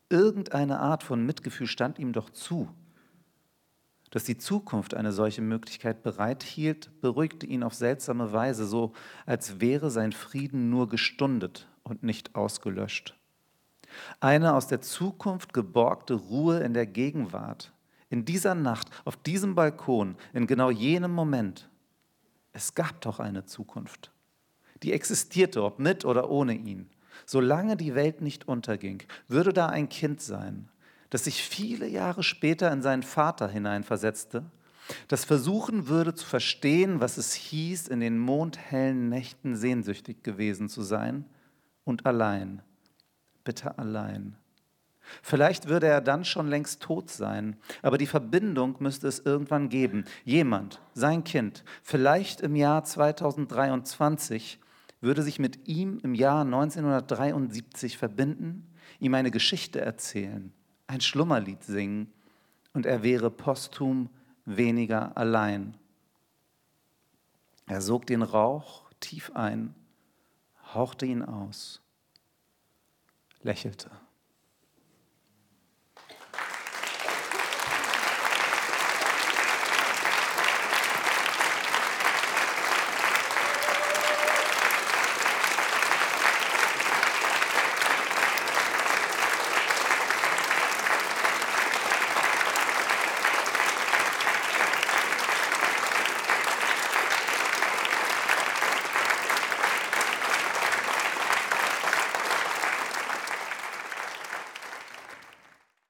Irgendeine Art von Mitgefühl stand ihm doch zu. Dass die Zukunft eine solche Möglichkeit bereithielt, beruhigte ihn auf seltsame Weise, so als wäre sein Frieden nur gestundet und nicht ausgelöscht. Eine aus der Zukunft geborgte Ruhe in der Gegenwart, in dieser Nacht, auf diesem Balkon, in genau jenem Moment, es gab doch eine Zukunft. Die existierte, ob mit oder ohne ihn. Solange die Welt nicht unterging, würde da ein Kind sein, das sich viele Jahre später in seinen Vater hineinversetzte, das versuchen würde zu verstehen, was es hieß, in den mondhellen Nächten sehnsüchtig gewesen zu sein und allein, bitte allein Vielleicht würde er dann schon längst tot sein, aber die Verbindung müsste es irgendwann geben. Jemand, sein Kind, vielleicht im Jahr 2023, würde sich mit ihm im Jahr 1973 verbinden, ihm eine Geschichte erzählen, ein Schlummerlied singen und er wäre posthum weniger allein. Er sog den Rauch tief ein, hauchte ihn aus, lächelte.